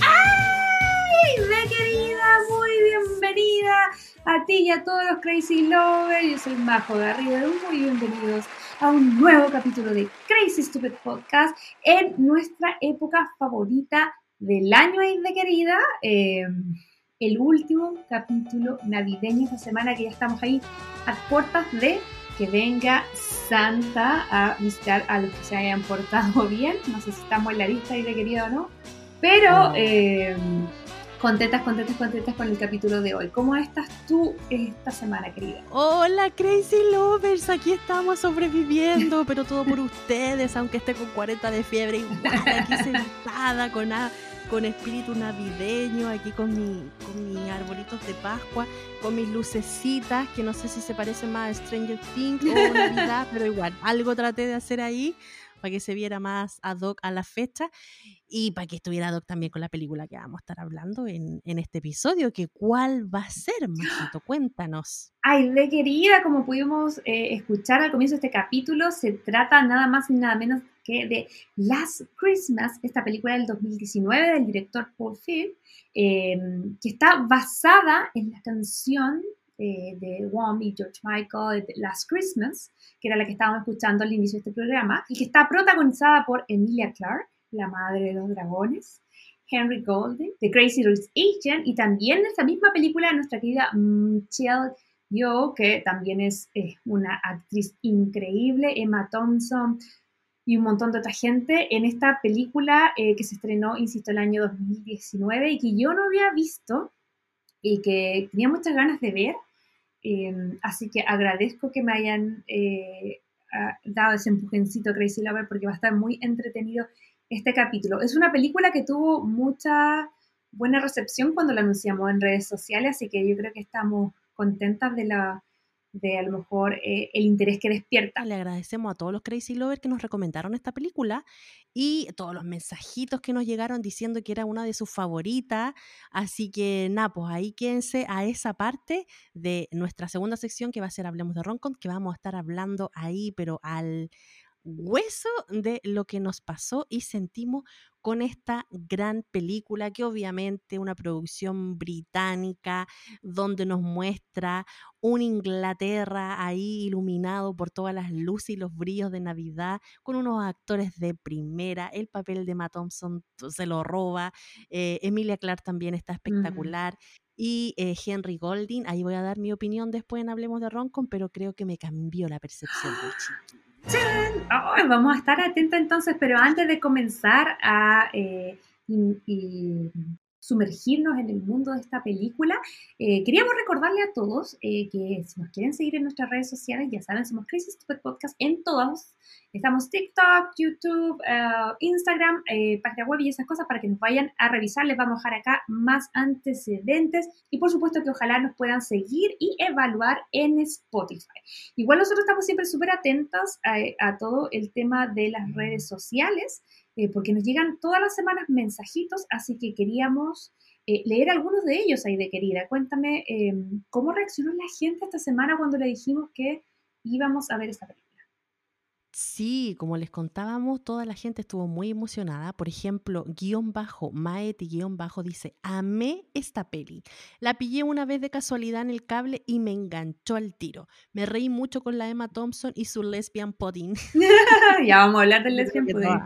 ¡Ay! ¡Ve querida! Muy bienvenida a ti y a todos los Crazy Lovers. Yo soy Majo Garrido. Muy bienvenidos a un nuevo capítulo de Crazy Stupid Podcast en nuestra época favorita del año, de querida. Eh, el último capítulo navideño esta semana que ya estamos ahí a puertas de que venga Santa a visitar a los que se hayan portado bien. No sé si estamos en la lista, de querida o no. Pero eh, contentas, contentas, contentas con el capítulo de hoy. ¿Cómo estás tú esta semana, querida? Hola, Crazy Lovers. Aquí estamos sobreviviendo, pero todo por ustedes, aunque esté con 40 de fiebre, igual aquí sentada con, a- con espíritu navideño, aquí con, mi, con mis arbolitos de Pascua, con mis lucecitas, que no sé si se parecen más a Stranger Things o Navidad, pero igual, algo traté de hacer ahí para que se viera más ad hoc a la fecha y para que estuviera ad hoc también con la película que vamos a estar hablando en, en este episodio, que cuál va a ser, Majito, cuéntanos. Ay, de querida, como pudimos eh, escuchar al comienzo de este capítulo, se trata nada más y nada menos de Last Christmas, esta película del 2019 del director Paul Feig, eh, que está basada en la canción eh, de Wham y George Michael de Last Christmas, que era la que estábamos escuchando al inicio de este programa, y que está protagonizada por Emilia Clarke, la madre de los dragones, Henry Golding, The Crazy Rich Asian, y también en esta misma película nuestra querida Michelle Yeoh, que también es eh, una actriz increíble, Emma Thompson y un montón de otra gente en esta película eh, que se estrenó, insisto, el año 2019 y que yo no había visto y que tenía muchas ganas de ver. Eh, así que agradezco que me hayan eh, dado ese empujoncito Crazy Lover porque va a estar muy entretenido este capítulo. Es una película que tuvo mucha buena recepción cuando la anunciamos en redes sociales, así que yo creo que estamos contentas de la de a lo mejor eh, el interés que despierta. Le agradecemos a todos los Crazy Lovers que nos recomendaron esta película y todos los mensajitos que nos llegaron diciendo que era una de sus favoritas. Así que nada, pues ahí quédense a esa parte de nuestra segunda sección que va a ser Hablemos de Roncon, que vamos a estar hablando ahí, pero al hueso de lo que nos pasó y sentimos con esta gran película que obviamente una producción británica donde nos muestra un Inglaterra ahí iluminado por todas las luces y los brillos de Navidad con unos actores de primera, el papel de Matt Thompson se lo roba, eh, Emilia Clarke también está espectacular. Y eh, Henry Golding, ahí voy a dar mi opinión después en Hablemos de Roncon, pero creo que me cambió la percepción del ¡Ay! vamos a estar atentos entonces, pero antes de comenzar a eh, sumergirnos en el mundo de esta película, eh, queríamos recordarle a todos eh, que si nos quieren seguir en nuestras redes sociales, ya saben, somos Crazy Stupid Podcast en todos. Estamos TikTok, YouTube, eh, Instagram, eh, página web y esas cosas para que nos vayan a revisar. Les vamos a dejar acá más antecedentes y por supuesto que ojalá nos puedan seguir y evaluar en Spotify. Igual nosotros estamos siempre súper atentos a, a todo el tema de las redes sociales, eh, porque nos llegan todas las semanas mensajitos, así que queríamos eh, leer algunos de ellos ahí de querida. Cuéntame eh, cómo reaccionó la gente esta semana cuando le dijimos que íbamos a ver esta película. Sí, como les contábamos, toda la gente estuvo muy emocionada. Por ejemplo, guion bajo, Maeti guion bajo dice, amé esta peli. La pillé una vez de casualidad en el cable y me enganchó al tiro. Me reí mucho con la Emma Thompson y su lesbian pudding. ya vamos a hablar del lesbian pudding.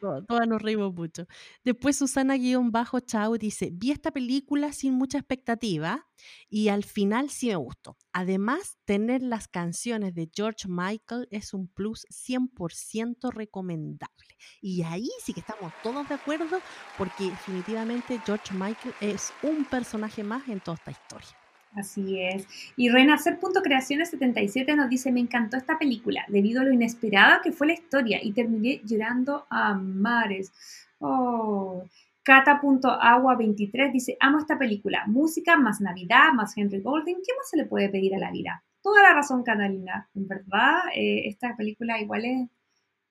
Todas. Nos reímos mucho. Después Susana-Chao dice, vi esta película sin mucha expectativa y al final sí me gustó. Además, tener las canciones de George Michael es un plus 100% recomendable. Y ahí sí que estamos todos de acuerdo porque definitivamente George Michael es un personaje más en toda esta historia. Así es. Y Renacer.creaciones77 nos dice, me encantó esta película debido a lo inesperada que fue la historia y terminé llorando a mares. Oh. Cata.agua23 dice, amo esta película, música más Navidad, más Henry Golding, ¿qué más se le puede pedir a la vida? Toda la razón, Catalina. En verdad, eh, esta película igual es,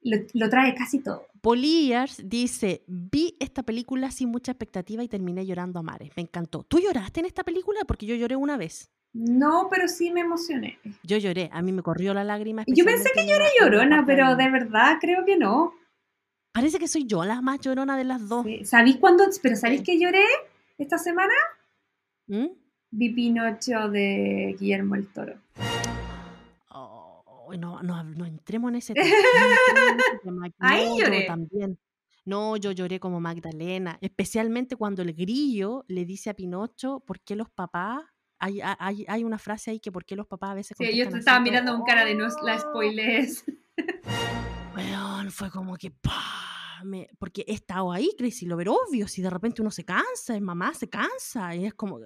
lo, trae casi todo. Poliars dice, vi esta película sin mucha expectativa y terminé llorando a mares. Me encantó. ¿Tú lloraste en esta película? Porque yo lloré una vez. No, pero sí me emocioné. Yo lloré, a mí me corrió la lágrima. Yo pensé que lloré llorona, pero de verdad creo que no. Parece que soy yo la más llorona de las dos. ¿Sabéis cuándo? Pero ¿sabéis que lloré esta semana? ¿Mm? Vi Pinocho de Guillermo el Toro no, no, entremos en ese tema. Ahí lloré. también. No, yo lloré como Magdalena, especialmente cuando el grillo le dice a Pinocho por qué los papás hay, hay, hay, una frase ahí que por qué los papás a veces. Sí, yo te estaba mirando con cara de no la spoilers. Bueno, fue como que. porque he estado ahí, Crazy lo ver obvio. Si de repente uno se cansa, es mamá se cansa, y es como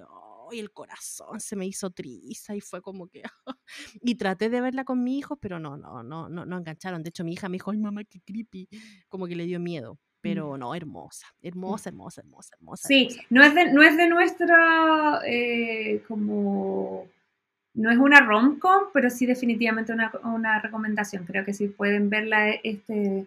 y el corazón se me hizo triste y fue como que... y traté de verla con mi hijo, pero no, no, no, no, no engancharon. De hecho, mi hija me dijo, ay mamá, qué creepy, como que le dio miedo. Mm. Pero no, hermosa, mm. hermosa, hermosa, hermosa, hermosa. Sí, No, es de, no es de nuestra, eh, como, no es una rom-com, pero sí definitivamente una, una recomendación. Creo que si pueden verla este,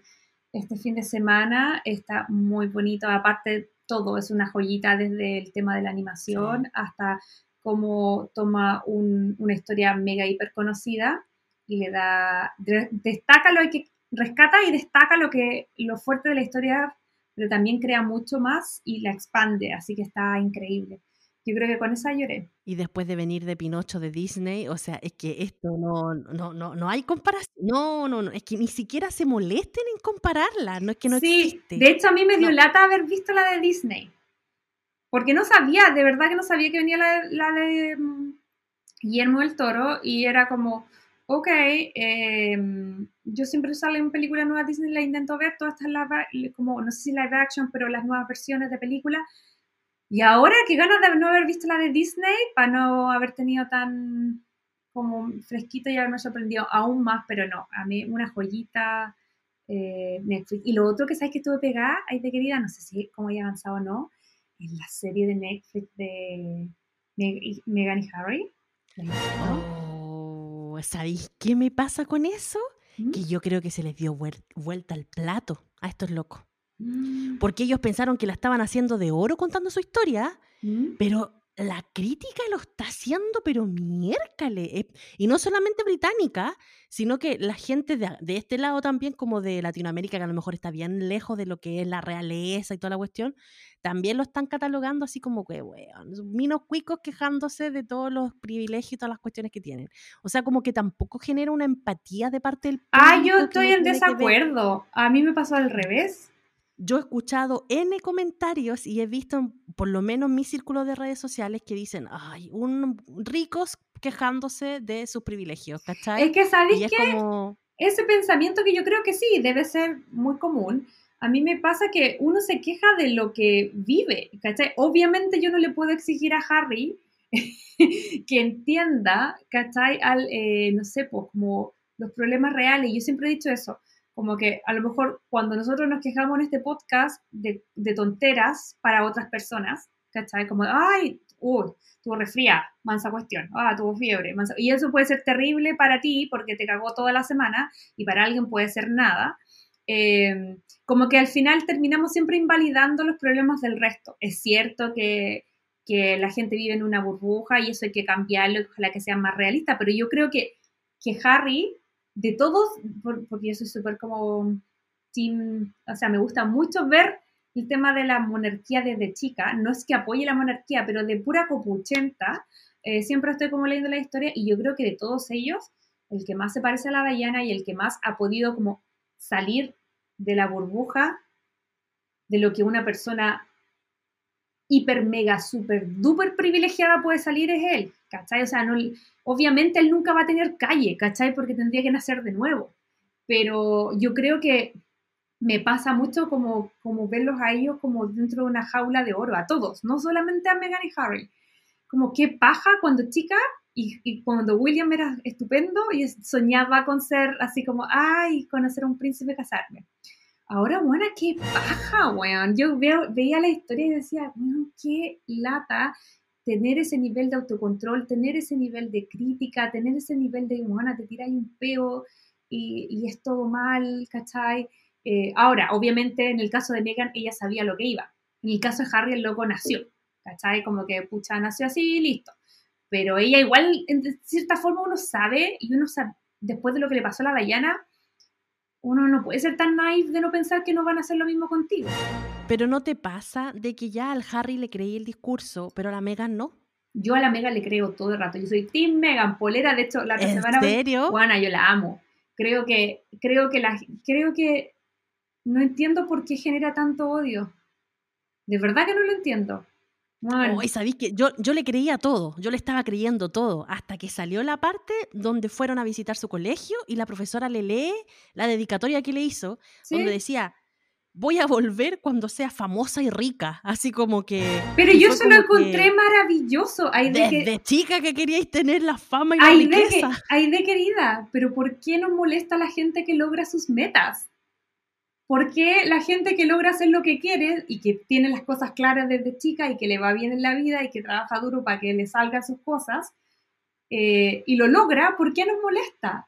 este fin de semana, está muy bonito. Aparte, todo es una joyita desde el tema de la animación hasta cómo toma una historia mega hiper conocida y le da, destaca lo que rescata y destaca lo que lo fuerte de la historia, pero también crea mucho más y la expande, así que está increíble. Yo creo que con esa lloré. Y después de venir de Pinocho de Disney, o sea, es que esto no, no, no, no hay comparación. No, no, no, es que ni siquiera se molesten en compararla, no es que no sí, De hecho, a mí me dio lata haber visto la de Disney. Porque no sabía, de verdad que no sabía que venía la, la de mm, Guillermo del Toro y era como, ok, em, yo siempre sale en película nueva Disney, la intento ver, todas estas como, no sé si live action, pero las nuevas versiones de película y ahora qué ganas de no haber visto la de Disney para no haber tenido tan como fresquito y haberme sorprendido aún más, pero no, a mí una joyita eh, Netflix. Y lo otro que sabes que estuve pegada, ahí de querida, no sé si cómo haya avanzado o no, es la serie de Netflix de Megan y Harry. Oh, ¿Sabéis qué me pasa con eso? ¿Mm? Que yo creo que se les dio vuelta al plato a estos locos. Mm. Porque ellos pensaron que la estaban haciendo de oro contando su historia, mm. pero la crítica lo está haciendo, pero miércale. Eh, y no solamente británica, sino que la gente de, este lado también, como de Latinoamérica, que a lo mejor está bien lejos de lo que es la realeza y toda la cuestión, también lo están catalogando así como que, weón, minos cuicos quejándose de todos los privilegios y todas las cuestiones que tienen. O sea, como que tampoco genera una empatía de parte del Ah, yo estoy en desacuerdo. A mí me pasó al revés yo he escuchado N comentarios y he visto, por lo menos en mi círculo de redes sociales, que dicen, ay, un, ricos quejándose de sus privilegios, ¿cachai? Es que, ¿sabéis que Ese pensamiento que yo creo que sí, debe ser muy común. A mí me pasa que uno se queja de lo que vive, ¿cachai? Obviamente yo no le puedo exigir a Harry que entienda, ¿cachai? Al, eh, no sé, pues como los problemas reales. Yo siempre he dicho eso como que a lo mejor cuando nosotros nos quejamos en este podcast de, tonteras para otras personas, ¿cachai? Como, ay, uy, tuvo resfría, mansa cuestión, ah, tuvo fiebre, mansa... y eso puede ser terrible para ti porque te cagó toda la semana y para alguien puede ser nada. Em, como que al final terminamos siempre invalidando los problemas del resto. Es cierto que, que la gente vive en una burbuja y eso hay que cambiarlo, ojalá que sea más realista, pero yo creo que, que Harry de todos, porque yo soy súper como team, o sea, me gusta mucho ver el tema de la monarquía desde chica, no es que apoye la monarquía, pero de pura copuchenta, eh, siempre estoy como leyendo la historia y yo creo que de todos ellos, el que más se parece a la Diana y el que más ha podido como salir de la burbuja de lo que una persona hiper, mega, super, duper privilegiada puede salir es él, ¿cachai? O sea, no, obviamente él nunca va a tener calle, ¿cachai? Porque tendría que nacer de nuevo. Pero yo creo que me pasa mucho como, como verlos a ellos como dentro de una jaula de oro, a todos, no solamente a Meghan y Harry. como qué paja cuando chica y, cuando William era estupendo y soñaba con ser así como, ay, conocer a un príncipe, casarme. Ahora, bueno, qué paja, weón. Yo veía la historia y decía, weón, qué lata tener ese nivel de autocontrol, tener ese nivel de crítica, tener ese nivel de, bueno, te tiras un peo y, y, es todo mal, ¿cachai? Eh, ahora, obviamente, en el caso de Megan, ella sabía lo que iba. En el caso de Harry, el loco nació, ¿cachai? Como que, pucha, nació así listo pero ella igual, en cierta forma, uno sabe, y uno sabe, después de lo que le pasó a la Diana, uno no puede ser tan naive de no pensar que no van a hacer lo mismo contigo. Pero ¿no te pasa de que ya al Harry le creí el discurso, pero a la Megan no? Yo a la Megan le creo todo el rato. Yo soy Team Megan, polera, de hecho, la ¿En semana... serio? Juana, yo la amo. Creo que, creo que la, creo que no entiendo por qué genera tanto odio. De verdad que no lo entiendo. Oh, y sabéis que yo, yo le creía todo, yo le estaba creyendo todo, hasta que salió la parte donde fueron a visitar su colegio y la profesora le lee la dedicatoria que le hizo, donde decía, voy a volver cuando sea famosa y rica, así como que... Pero yo se lo encontré maravilloso. Hay de desde chica que queríais tener la fama y la riqueza. De de querida, pero ¿por qué no molesta a la gente que logra sus metas? Porque la gente que logra hacer lo que quiere y que tiene las cosas claras desde chica y que le va bien en la vida y que trabaja duro para que le salgan sus cosas eh, y lo logra, ¿por qué nos molesta?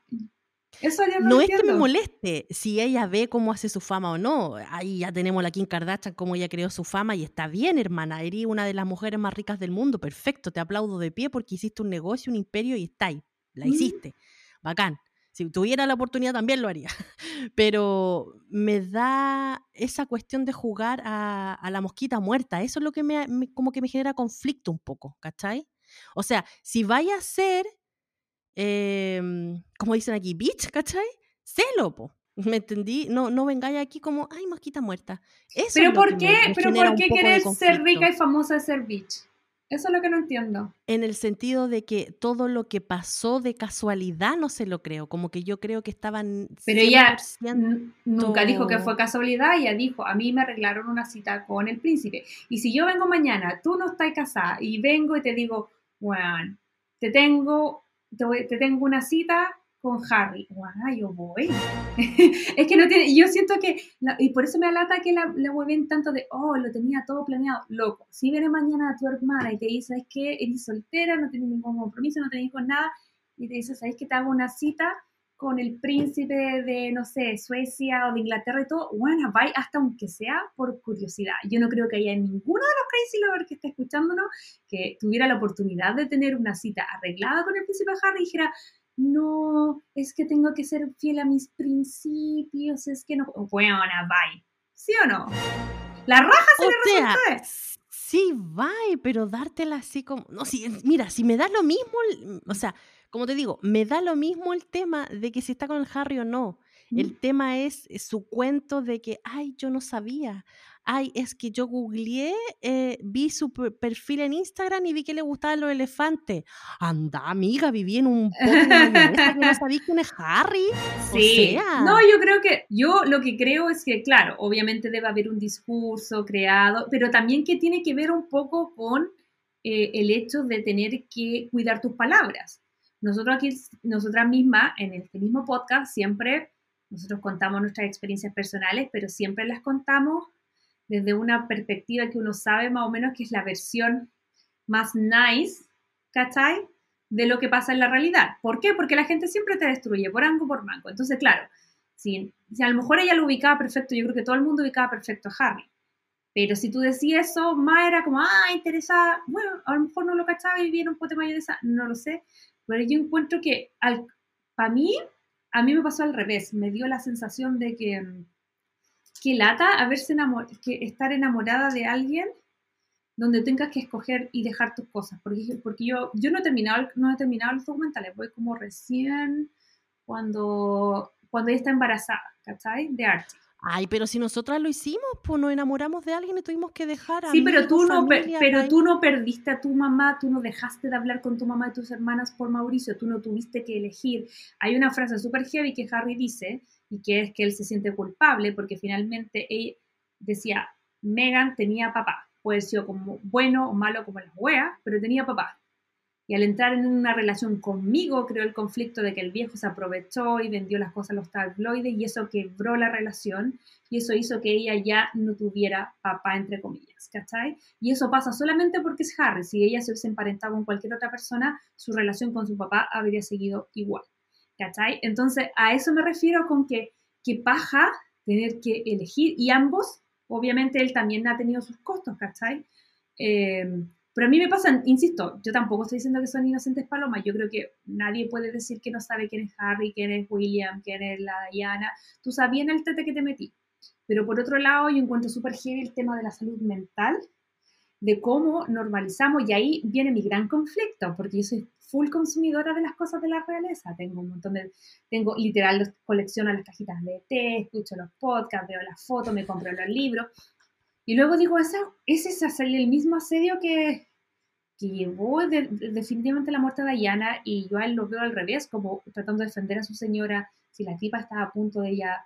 Eso no, no es que me moleste si ella ve cómo hace su fama o no. Ahí ya tenemos la Kim Kardashian, cómo ella creó su fama y está bien, hermana. Eres una de las mujeres más ricas del mundo. Perfecto, te aplaudo de pie porque hiciste un negocio, un imperio y está ahí. La hiciste. Bacán. Si tuviera la oportunidad también lo haría. Pero me da esa cuestión de jugar a, la mosquita muerta. Eso es lo que me, como que me genera conflicto un poco, ¿cachai? O sea, si vaya a ser, em, como dicen aquí, bitch, ¿cachai? Celo, po. ¿Me entendí? No, no vengáis aquí como, ay, mosquita muerta. pero ¿por qué, pero ¿por qué querés ser rica y famosa de ser bitch? Eso es lo que no entiendo. En el sentido de que todo lo que pasó de casualidad no se lo creo, como que yo creo que estaban... Pero ella nunca dijo que fue casualidad, ella dijo, a mí me arreglaron una cita con el príncipe. Y si yo vengo mañana, tú no estás casada, y vengo y te digo, bueno, te tengo, te tengo una cita con Harry. ¡Guau! Yo voy. es que no tiene. Yo siento que. y por eso me alata que la, la mueven tanto de. Oh, lo tenía todo planeado. Loco. Si viene mañana a tu hermana y te dice, ¿sabes qué? Eres soltera, no tienes ningún compromiso, no tenés con nada. Y te dice, ¿sabes qué? Te hago una cita con el príncipe de, no sé, Suecia o de Inglaterra y todo, bueno, vaya hasta aunque sea por curiosidad. Yo no creo que haya ninguno de los crazy lovers que esté escuchándonos que tuviera la oportunidad de tener una cita arreglada con el príncipe Harry y dijera, no, es que tengo que ser fiel a mis principios, es que no. Bueno, bye. ¿Sí o no? La raja se le sea, Sí, bye, pero dártela así como. No, si, mira, si me da lo mismo, o sea, como te digo, me da lo mismo el tema de que si está con el Harry o no. El tema es su cuento de que, ay, yo no sabía, ay, es que yo googleé, eh, vi su perfil en Instagram y vi que le gustaban los elefantes. Anda, amiga, viví en un que no sabía quién es Harry. Sí. No, yo creo que, yo lo que creo es que, claro, obviamente debe haber un discurso creado, pero también que tiene que ver un poco con eh, el hecho de tener que cuidar tus palabras. Nosotros aquí, nosotras mismas, en este mismo podcast, siempre, nosotros contamos nuestras experiencias personales, pero siempre las contamos desde una perspectiva que uno sabe más o menos que es la versión más nice, ¿cachai? De lo que pasa en la realidad. ¿Por qué? Porque la gente siempre te destruye, por ango por mango. Entonces, claro, si, si a lo mejor ella lo ubicaba perfecto, yo creo que todo el mundo ubicaba perfecto a Harry. Pero si tú decías eso, más era como, ah, interesada, bueno, a lo mejor no lo cachaba y viene un pote de esa, no lo sé. Pero yo encuentro que, para mí, a mí me pasó al revés. Me dio la sensación de que mm, qué lata haberse enamor que estar enamorada de alguien donde tengas que escoger y dejar tus cosas. Porque, porque yo, yo no, he terminado, no he terminado los documentales, voy como recién cuando, cuando ella está embarazada, ¿cachai? De Archie. Ay, pero si nosotras lo hicimos, pues nos enamoramos de alguien y tuvimos que dejar a Sí, pero tú no pero tú no perdiste a tu mamá, tú no dejaste de hablar con tu mamá y tus hermanas por Mauricio, tú no tuviste que elegir. Hay una frase súper heavy que Harry dice, y que es que él se siente culpable porque finalmente él decía, Megan tenía papá, puede ser como bueno o malo como las weas, pero tenía papá. Y al entrar en una relación conmigo, creó el conflicto de que el viejo se aprovechó y vendió las cosas a los tabloides y eso quebró la relación y eso hizo que ella ya no tuviera papá, entre comillas, ¿cachai? Y eso pasa solamente porque es Harry. Si ella se hubiese emparentado con cualquier otra persona, su relación con su papá habría seguido igual, ¿cachai? Entonces, a eso me refiero con que, que paja tener que elegir y ambos, obviamente él también ha tenido sus costos, ¿cachai? Eh, pero a mí me pasa, insisto, yo tampoco estoy diciendo que son inocentes palomas. Yo creo que nadie puede decir que no sabe quién es Harry, quién es William, quién es la Diana. Tú sabías en el tete que te metí. Pero por otro lado, yo encuentro súper heavy el tema de la salud mental, de cómo normalizamos, y ahí viene mi gran conflicto, porque yo soy full consumidora de las cosas de la realeza. Tengo un montón de, tengo literal, colecciono las cajitas de té, escucho los podcasts, veo las fotos, me compro los libros. Y luego digo, ese es el mismo asedio que, que llevó definitivamente la muerte de Diana y yo a él lo veo al revés, como tratando de defender a su señora, si la tipa estaba a punto de ella,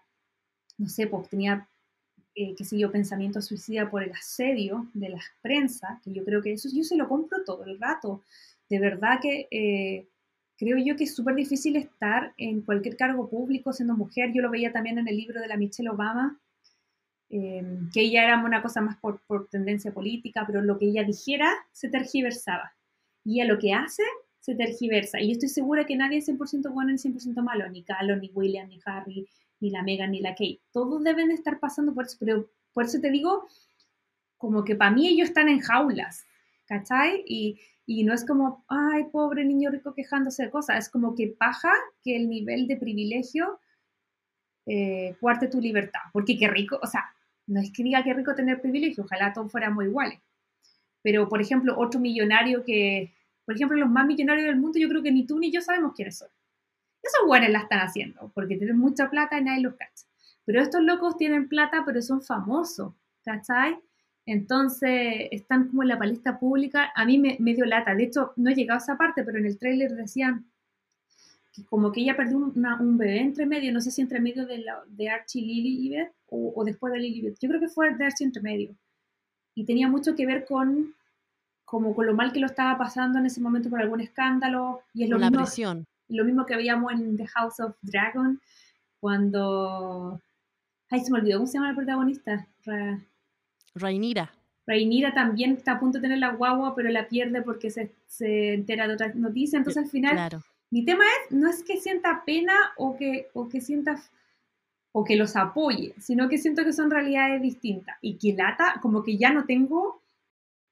no sé, pues tenía, eh, qué sé yo, pensamiento suicida por el asedio de la prensa, que yo creo que eso yo se lo compro todo el rato. De verdad que eh, creo yo que es súper difícil estar en cualquier cargo público siendo mujer. Yo lo veía también en el libro de la Michelle Obama, Em, que ella era una cosa más por, tendencia política, pero lo que ella dijera se tergiversaba. Y a lo que hace se tergiversa. Y yo estoy segura que nadie es 100% bueno ni 100% malo, ni Carlos, ni William, ni Harry, ni la Megan, ni la Kate. Todos deben estar pasando por eso, pero por eso te digo, como que para mí ellos están en jaulas, ¿cachai? Y, y no es como, ay, pobre niño rico quejándose de cosas, es como que paja que el nivel de privilegio eh, cuarte tu libertad, porque qué rico, o sea, no es que diga que rico tener privilegio, ojalá todos fuéramos iguales. Pero, por ejemplo, otro millonario que, por ejemplo, los más millonarios del mundo, yo creo que ni tú ni yo sabemos quiénes son. Esos buenos la están haciendo, porque tienen mucha plata y nadie los cacha. Pero estos locos tienen plata, pero son famosos, ¿cachai? Entonces, están como en la palestra pública. A mí me, me dio lata. De hecho, no he llegado a esa parte, pero en el tráiler decían como que ella perdió un bebé entre medio, no sé si entre medio de, la, de Archie Lilibet o, o después de Lilibet, yo creo que fue de Archie entre medio. Y tenía mucho que ver con, como con lo mal que lo estaba pasando en ese momento por algún escándalo. Y es lo, mismo, lo mismo que veíamos en The House of Dragon, cuando... Ay, se me olvidó, ¿cómo se llama la protagonista? Ra... Rainira. Rainira también está a punto de tener la guagua, pero la pierde porque se, se entera de otra noticia. Entonces al final claro. Mi tema es, no es que sienta pena o que, o que sienta o que los apoye, sino que siento que son realidades distintas y que lata, como que ya no tengo,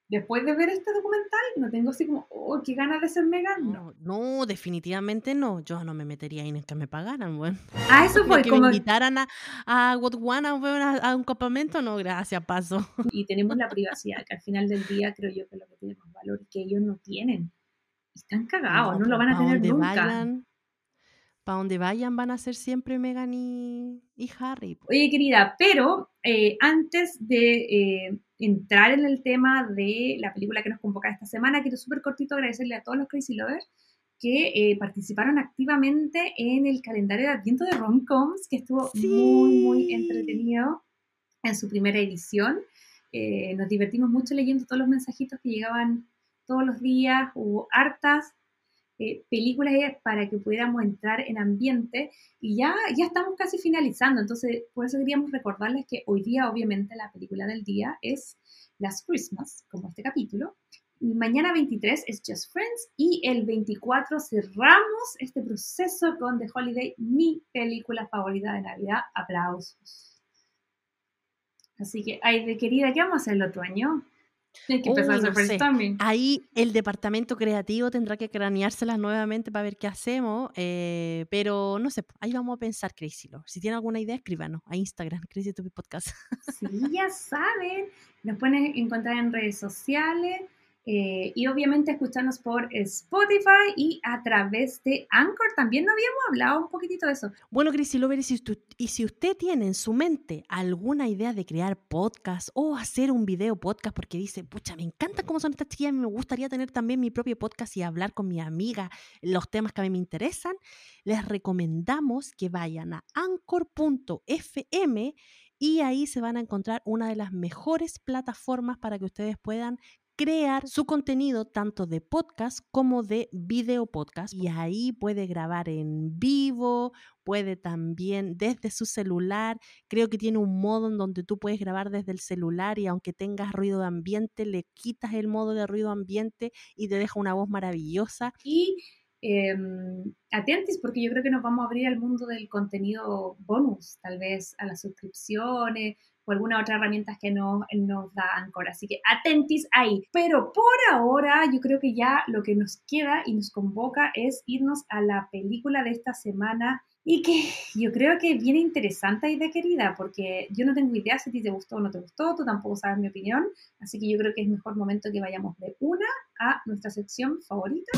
después de ver este documental, no tengo así como, oh, qué ganas de ser Megan. No, no, definitivamente no, yo no me metería ahí en que me pagaran, bueno. A eso fue que como... me invitaran a, a Botswana a, a, un campamento, no, gracias, paso. Y tenemos la privacidad, que al final del día creo yo que es lo que tiene más valor y que ellos no tienen están cagados, no, lo van a tener nunca. Vayan, para donde vayan van a ser siempre Megan y, Harry. Oye, querida, pero eh, antes de eh, entrar en el tema de la película que nos convoca esta semana, quiero súper cortito agradecerle a todos los Crazy Lovers que eh, participaron activamente en el calendario de Adviento de Romcoms, que estuvo muy, muy entretenido en su primera edición. nos divertimos mucho leyendo todos los mensajitos que llegaban todos los días, hubo hartas eh, películas para que pudiéramos entrar en ambiente y ya, ya estamos casi finalizando, entonces por eso queríamos recordarles que hoy día obviamente la película del día es Last Christmas, como este capítulo, mañana 23 es Just Friends y el 24 cerramos este proceso con The Holiday, mi película favorita de Navidad, aplausos. Así que, ay, de querida, ¿qué vamos a hacer el otro año? Ahí el departamento creativo tendrá que craneárselas nuevamente para ver qué hacemos, eh, pero no sé, ahí vamos a pensar, Crazy Si tienen alguna idea, escríbanos a Instagram, Crazy Podcast. Sí, ya saben, nos pueden encontrar en redes sociales. Eh, y obviamente escucharnos por Spotify y a través de Anchor. También no habíamos hablado un poquitito de eso. Bueno, Cris Lover, y si, usted, y si usted tiene en su mente alguna idea de crear podcast o hacer un video podcast porque dice, pucha, me encanta cómo son estas chiquillas, me gustaría tener también mi propio podcast y hablar con mi amiga los temas que a mí me interesan, les recomendamos que vayan a anchor.fm y ahí se van a encontrar una de las mejores plataformas para que ustedes puedan crear su contenido tanto de podcast como de video podcast y ahí puede grabar en vivo, puede también desde su celular, creo que tiene un modo en donde tú puedes grabar desde el celular y aunque tengas ruido de ambiente, le quitas el modo de ruido ambiente y te deja una voz maravillosa. Y em, atentis porque yo creo que nos vamos a abrir al mundo del contenido bonus, tal vez a las suscripciones, o alguna otra herramienta que nos, nos da Anchor. Así que atentis ahí. Pero por ahora yo creo que ya lo que nos queda y nos convoca es irnos a la película de esta semana y que yo creo que viene interesante y de querida, porque yo no tengo idea si a ti te gustó o no te gustó, tú tampoco sabes mi opinión, así que yo creo que es mejor momento que vayamos de una a nuestra sección favorita.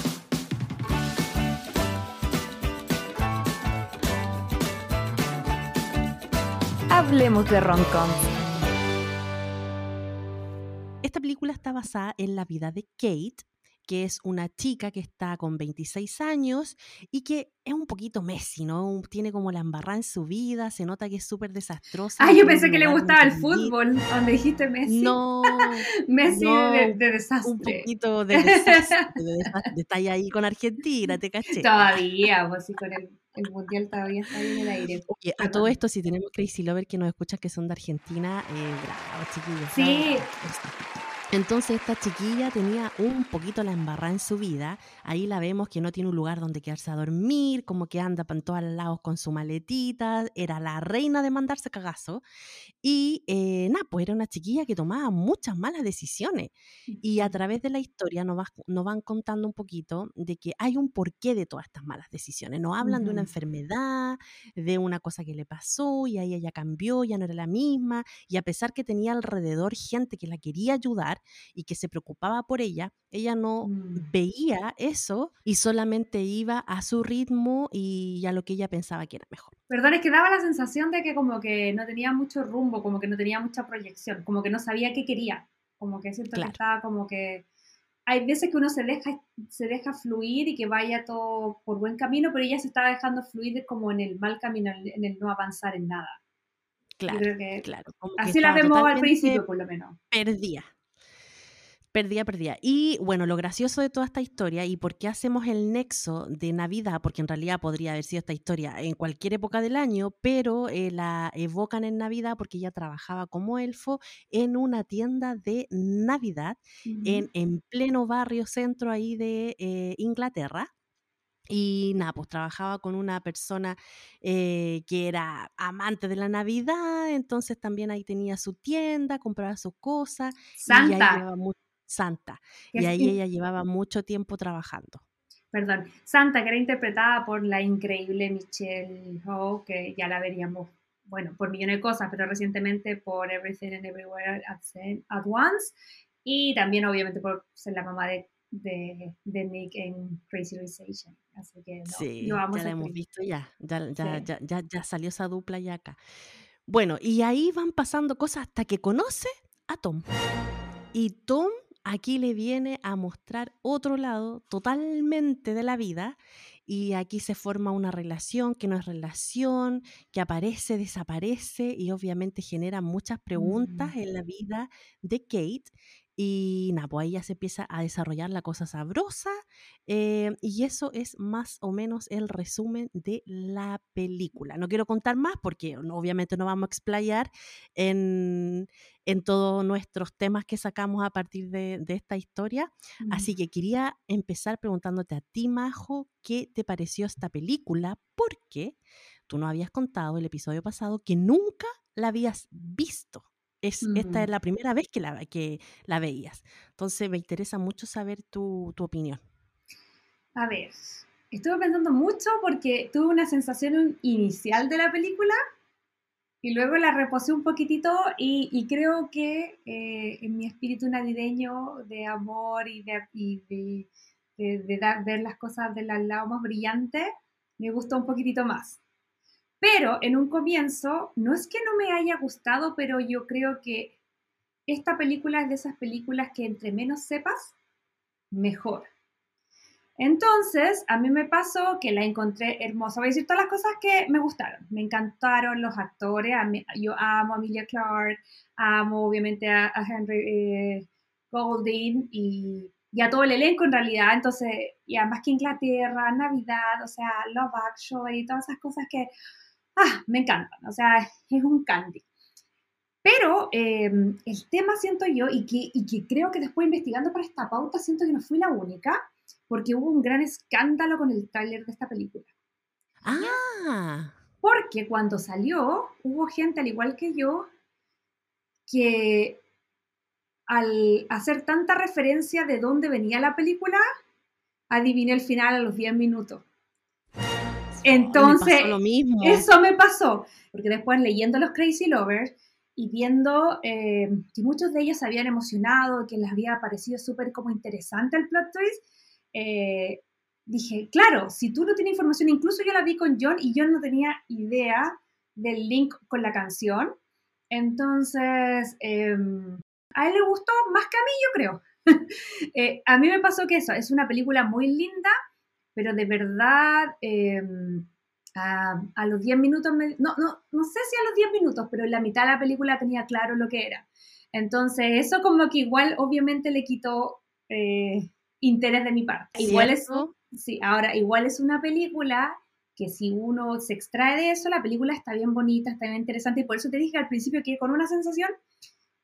Hablemos de Roncom. Esta película está basada en la vida de Kate, que es una chica que está con 26 años y que es un poquito Messi, ¿no? Tiene como la embarrada en su vida, se nota que es súper desastrosa. Ah, yo pensé que le gustaba el fútbol, donde dijiste Messi. No, Messi de, desastre. Un poquito de desastre, de desastre. Está ahí con Argentina, te caché. Todavía, pues sí, con el el mundial todavía está ahí en el aire. Oye, a todo esto, si tenemos Crazy Lover que nos escuchan que son de Argentina, eh, bravo, chiquillos. Sí. Entonces esta chiquilla tenía un poquito la embarrada en su vida. Ahí la vemos que no tiene un lugar donde quedarse a dormir, como que anda para todos lados con su maletita. Era la reina de mandarse cagazo. Y eh, nada, pues era una chiquilla que tomaba muchas malas decisiones. Y a través de la historia nos, nos, van contando un poquito de que hay un porqué de todas estas malas decisiones. Nos hablan de una enfermedad, de una cosa que le pasó y ahí ella cambió, ya no era la misma. Y a pesar que tenía alrededor gente que la quería ayudar, y que se preocupaba por ella, ella no Mm. veía eso y solamente iba a su ritmo y a lo que ella pensaba que era mejor. Perdón, es que daba la sensación de que como que no tenía mucho rumbo, como que no tenía mucha proyección, como que no sabía qué quería, como que siento que Claro. estaba como que... Hay veces que uno se deja, se deja fluir y que vaya todo por buen camino, pero ella se estaba dejando fluir como en el mal camino, en el no avanzar en nada. Claro, que claro. como que así la estaba vemos al principio, por lo menos. Perdía. Perdía, perdía. Y bueno, lo gracioso de toda esta historia y por qué hacemos el nexo de Navidad, porque en realidad podría haber sido esta historia en cualquier época del año, pero eh, la evocan en Navidad porque ella trabajaba como elfo en una tienda de Navidad en, en pleno barrio centro ahí de eh, Inglaterra. Y nada, pues trabajaba con una persona eh, que era amante de la Navidad, entonces también ahí tenía su tienda, compraba sus cosas. Y ahí Santa, llevaba Santa. Y ahí ella llevaba mucho tiempo trabajando. perdón, Santa, que era interpretada por la increíble Michelle Yeoh, que ya la veríamos, bueno, por millones de cosas, pero recientemente por Everything and Everywhere at, Once, y también obviamente por ser la mamá de, de, de Nick en Crazy Rich Asian. Así que no, Sí, yo amo ya la hemos visto ya. Ya, ya, Sí. ya, ya, ya salió esa dupla ya acá. Bueno, y ahí van pasando cosas hasta que conoce a Tom. Y Tom aquí le viene a mostrar otro lado totalmente de la vida. Y aquí se forma una relación que no es relación, que aparece, desaparece y obviamente genera muchas preguntas Mm. en la vida de Kate. Y nada, pues ahí ya se empieza a desarrollar la cosa sabrosa. eh, y eso es más o menos el resumen de la película. No quiero contar más porque obviamente no vamos a explayar en, en todos nuestros temas que sacamos a partir de, de esta historia. Así que quería empezar preguntándote a ti, Majo, ¿qué te pareció esta película? Porque tú no habías contado el episodio pasado que nunca la habías visto. Es, Esta Mm. es la primera vez que la, que la veías. Entonces me interesa mucho saber tu, tu opinión. A ver, estuve pensando mucho porque tuve una sensación inicial de la película y luego la reposé un poquitito y, y creo que eh, en mi espíritu navideño de amor y de, y de, de- de dar- ver las cosas del lado más brillante, me gustó un poquitito más. Pero en un comienzo, no es que no me haya gustado, pero yo creo que esta película es de esas películas que entre menos sepas, mejor. Entonces, a mí me pasó que la encontré hermosa. Voy a decir todas las cosas que me gustaron. Me encantaron los actores. yo amo a Emilia Clarke, amo obviamente a, Henry eh, Golding y, a todo el elenco en realidad. Entonces, y además que Inglaterra, Navidad, o sea, Love Actually, todas esas cosas que ah, me encantan. O sea, es un candy. Pero em, el tema siento yo, y que, y que creo que después investigando para esta pauta, siento que no fui la única porque hubo un gran escándalo con el tráiler de esta película. Ah. Porque cuando salió, hubo gente, al igual que yo, que al hacer tanta referencia de dónde venía la película, adiviné el final a los 10 minutos. Entonces, lo mismo. eso me pasó, porque después leyendo los Crazy Lovers y viendo eh, que muchos de ellos se habían emocionado, que les había parecido súper como interesante el plot twist, eh, dije, claro, si tú no tienes información, incluso yo la vi con John y yo no tenía idea del link con la canción. Entonces, em, a él le gustó más que a mí, yo creo. Eh, a mí me pasó que eso, es una película muy linda, pero de verdad, em, a, los 10 minutos, no, no, no sé si a los 10 minutos, pero en la mitad de la película tenía claro lo que era. Entonces, eso como que igual obviamente le quitó eh, interés de mi parte. Igual es, sí, ahora, igual es una película que si uno se extrae de eso, la película está bien bonita, está bien interesante, y por eso te dije al principio que con una sensación,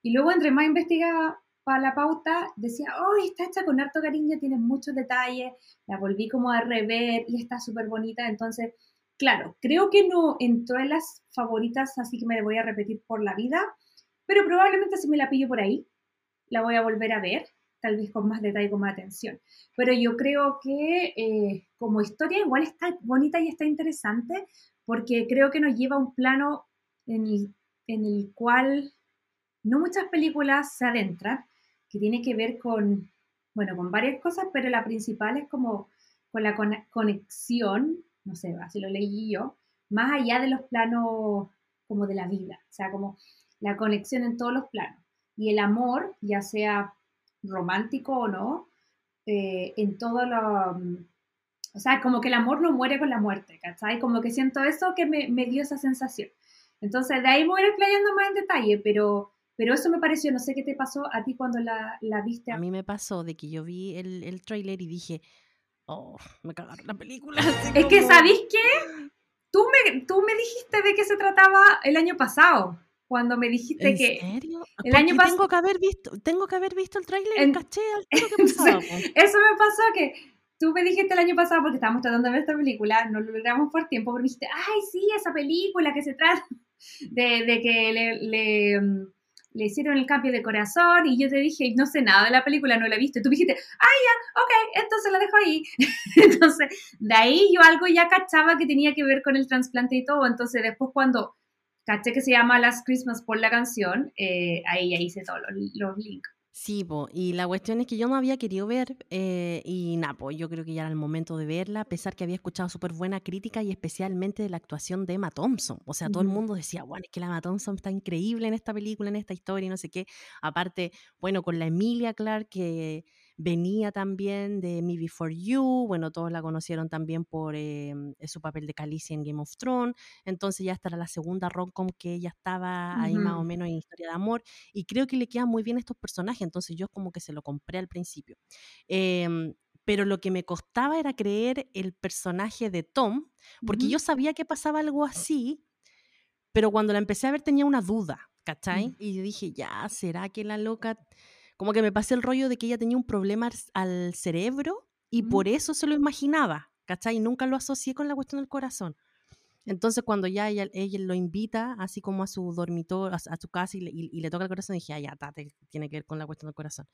y luego entre más investigaba para la pauta, decía, oh, está hecha con harto cariño, tiene muchos detalles, la volví como a rever y está súper bonita, entonces, claro, creo que no entró en las favoritas, así que me la voy a repetir por la vida, pero probablemente si me la pillo por ahí, la voy a volver a ver tal vez con más detalle, con más atención. Pero yo creo que eh, como historia igual está bonita y está interesante porque creo que nos lleva a un plano en el, en el cual no muchas películas se adentran, tiene que ver con, bueno, con varias cosas, pero la principal es como con la conexión, no sé, así lo leí yo, más allá de los planos como de la vida, o sea, como la conexión en todos los planos. Y el amor, ya sea romántico o no, eh, en todo lo... Mm, o sea, como que el amor no muere con la muerte, ¿cachai? Como que siento eso que me, dio esa sensación. Entonces, de ahí voy a ir playando más en detalle, pero, pero eso me pareció, no sé qué te pasó a ti cuando la, la viste. A mí me pasó de que yo vi el, el tráiler y dije, oh, me cagaron la película. Es que, ¿sabéis qué? Tú me, tú me dijiste de qué se trataba el año pasado cuando me dijiste ¿En que serio? el año pasado tengo que haber visto tengo que haber visto el tráiler en... caché al que pasaba, eso me pasó que tú me dijiste el año pasado porque estábamos tratando de ver esta película no lo logramos por tiempo pero me dijiste ay sí esa película que se trata de, de que le, le, mm, le, hicieron el cambio de corazón y yo te dije no sé nada de la película no la he visto y tú dijiste ay ya ok entonces la dejo ahí entonces de ahí yo algo ya cachaba que tenía que ver con el trasplante y todo. Entonces después cuando caché que se llama Last Christmas por la canción, eh, ahí ya hice todos los, links. Sí, y la cuestión es que yo no había querido ver eh, y nada, pues yo creo que ya era el momento de verla, a pesar que había escuchado súper buena crítica y especialmente de la actuación de Emma Thompson. O sea, todo el mundo decía, bueno, es que la Emma Thompson está increíble en esta película, en esta historia y no sé qué. Aparte, bueno, con la Emilia Clark que venía también de Me Before You, bueno, todos la conocieron también por em, su papel de Khaleesi en Game of Thrones, entonces ya esta era la segunda rom-com que ella estaba ahí más o menos en Historia de Amor, y creo que le quedan muy bien estos personajes, entonces yo como que se lo compré al principio. Em, pero lo que me costaba era creer el personaje de Tom, porque yo sabía que pasaba algo así, pero cuando la empecé a ver tenía una duda, ¿cachai? Mm. Y dije, ya, ¿será que la loca como que me pasé el rollo de que ella tenía un problema al cerebro y por eso se lo imaginaba, ¿cachai? Y nunca lo asocié con la cuestión del corazón. Entonces, cuando ya ella, lo invita, así como a su dormitorio, a, su casa, y, le toca el corazón, dije, ah, ya, tiene que ver con la cuestión del corazón.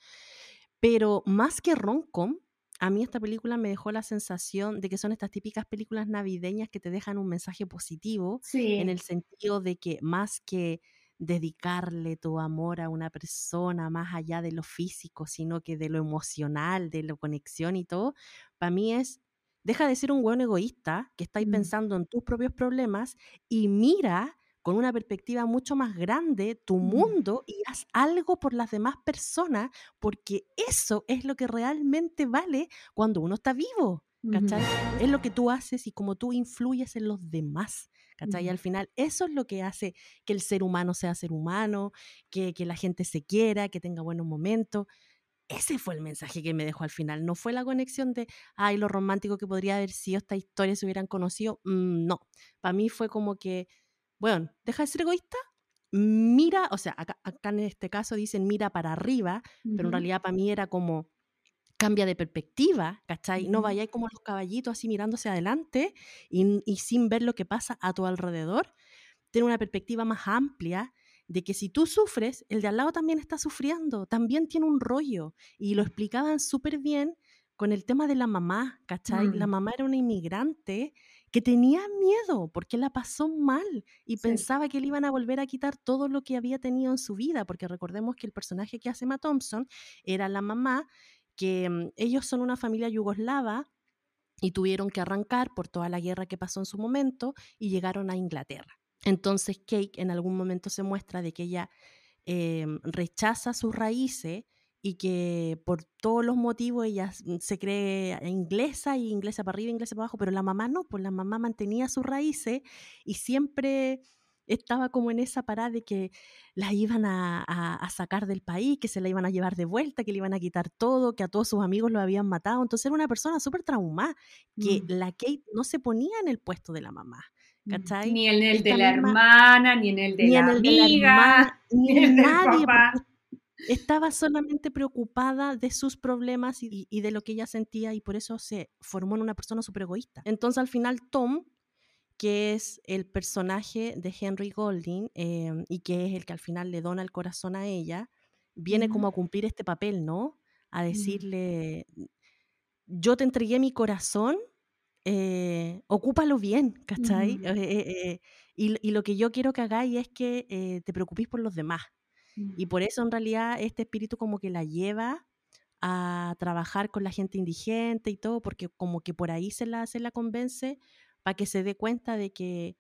Pero más que roncom, a mí esta película me dejó la sensación de que son estas típicas películas navideñas que te dejan un mensaje positivo, en el sentido de que más que dedicarle tu amor a una persona más allá de lo físico, sino que de lo emocional, de la conexión y todo, para mí es, deja de ser un buen egoísta que estáis mm. pensando en tus propios problemas y mira con una perspectiva mucho más grande tu Mm. mundo y haz algo por las demás personas, porque eso es lo que realmente vale cuando uno está vivo. Es lo que tú haces y como tú influyes en los demás, ¿cachai? Y al final eso es lo que hace que el ser humano sea ser humano, que, que la gente se quiera, que tenga buenos momentos. Ese fue el mensaje que me dejó al final. No fue la conexión de, ay, lo romántico que podría haber sido esta historia si hubieran conocido. Mm, no, para mí fue como que, bueno, deja de ser egoísta, mira, o sea, acá, acá en este caso dicen mira para arriba, pero en realidad para mí era como cambia de perspectiva, ¿cachai? No vayáis como los caballitos así mirándose adelante y, y sin ver lo que pasa a tu alrededor. Tener una perspectiva más amplia de que si tú sufres, el de al lado también está sufriendo, también tiene un rollo. Y lo explicaban súper bien con el tema de la mamá, ¿cachai? La Mm. mamá era una inmigrante que tenía miedo porque la pasó mal y Sí. pensaba que le iban a volver a quitar todo lo que había tenido en su vida, porque recordemos que el personaje que hace Emma Thompson era la mamá, que mm, ellos son una familia yugoslava y tuvieron que arrancar por toda la guerra que pasó en su momento y llegaron a Inglaterra. Entonces Kate en algún momento se muestra de que ella eh, rechaza sus raíces y que por todos los motivos ella s- se cree inglesa y inglesa para arriba, inglesa para abajo, pero la mamá no, pues la mamá mantenía sus raíces y siempre estaba como en esa parada de que la iban a, a- a sacar del país, que se la iban a llevar de vuelta, que le iban a quitar todo, que a todos sus amigos lo habían matado. Entonces era una persona súper traumada, que Mm. la Kate no se ponía en el puesto de la mamá, Mm. ¿cachai? Ni en el de la misma- hermana, ni en el de ni la en el de la amiga, hermana, ni ni en en el del nadie, papá. porque estaba solamente preocupada de sus problemas y, y de lo que ella sentía y por eso se formó en una persona súper egoísta. Entonces al final Tom, que es el personaje de Henry Golding eh, y que es el que al final le dona el corazón a ella, viene como a cumplir este papel, ¿no? A Mm. decirle, yo te entregué mi corazón, eh, ocúpalo bien, ¿cachai? Eh, eh, y, y lo que yo quiero que hagáis es que te preocupéis por los demás. Y Mm. por eso en realidad este espíritu como que la lleva a trabajar con la gente indigente y todo, porque como que por ahí se la, se la convence para que se dé cuenta de que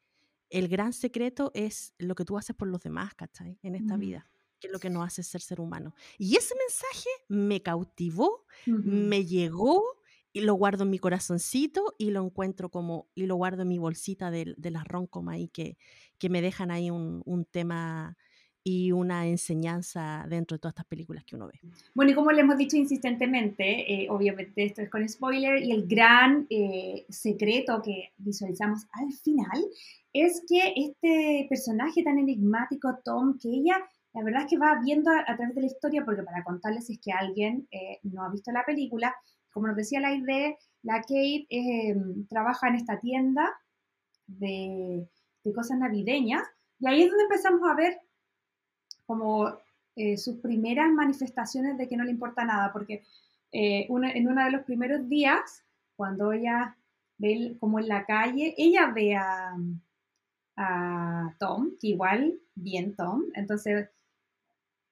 el gran secreto es lo que tú haces por los demás, ¿cachai? En esta vida, que es lo que nos hace ser ser humano. Y ese mensaje me cautivó, me llegó y lo guardo en mi corazoncito y lo encuentro como, y lo guardo en mi bolsita de, de las roncoma ahí que, que me dejan ahí un, un tema y una enseñanza dentro de todas estas películas que uno ve. Bueno, y como le hemos dicho insistentemente, eh, obviamente esto es con spoiler, y el gran eh, secreto que visualizamos al final es que este personaje tan enigmático, Tom, que ella, la verdad es que va viendo a, a través de la historia, porque para contarles es que alguien eh, no ha visto la película, como nos decía la idea, la Kate eh, trabaja en esta tienda de, de cosas navideñas, y ahí es donde empezamos a ver como eh, sus primeras manifestaciones de que no le importa nada, porque eh, una, en uno de los primeros días, cuando ella ve como en la calle, ella ve a, a Tom, que igual, bien Tom, entonces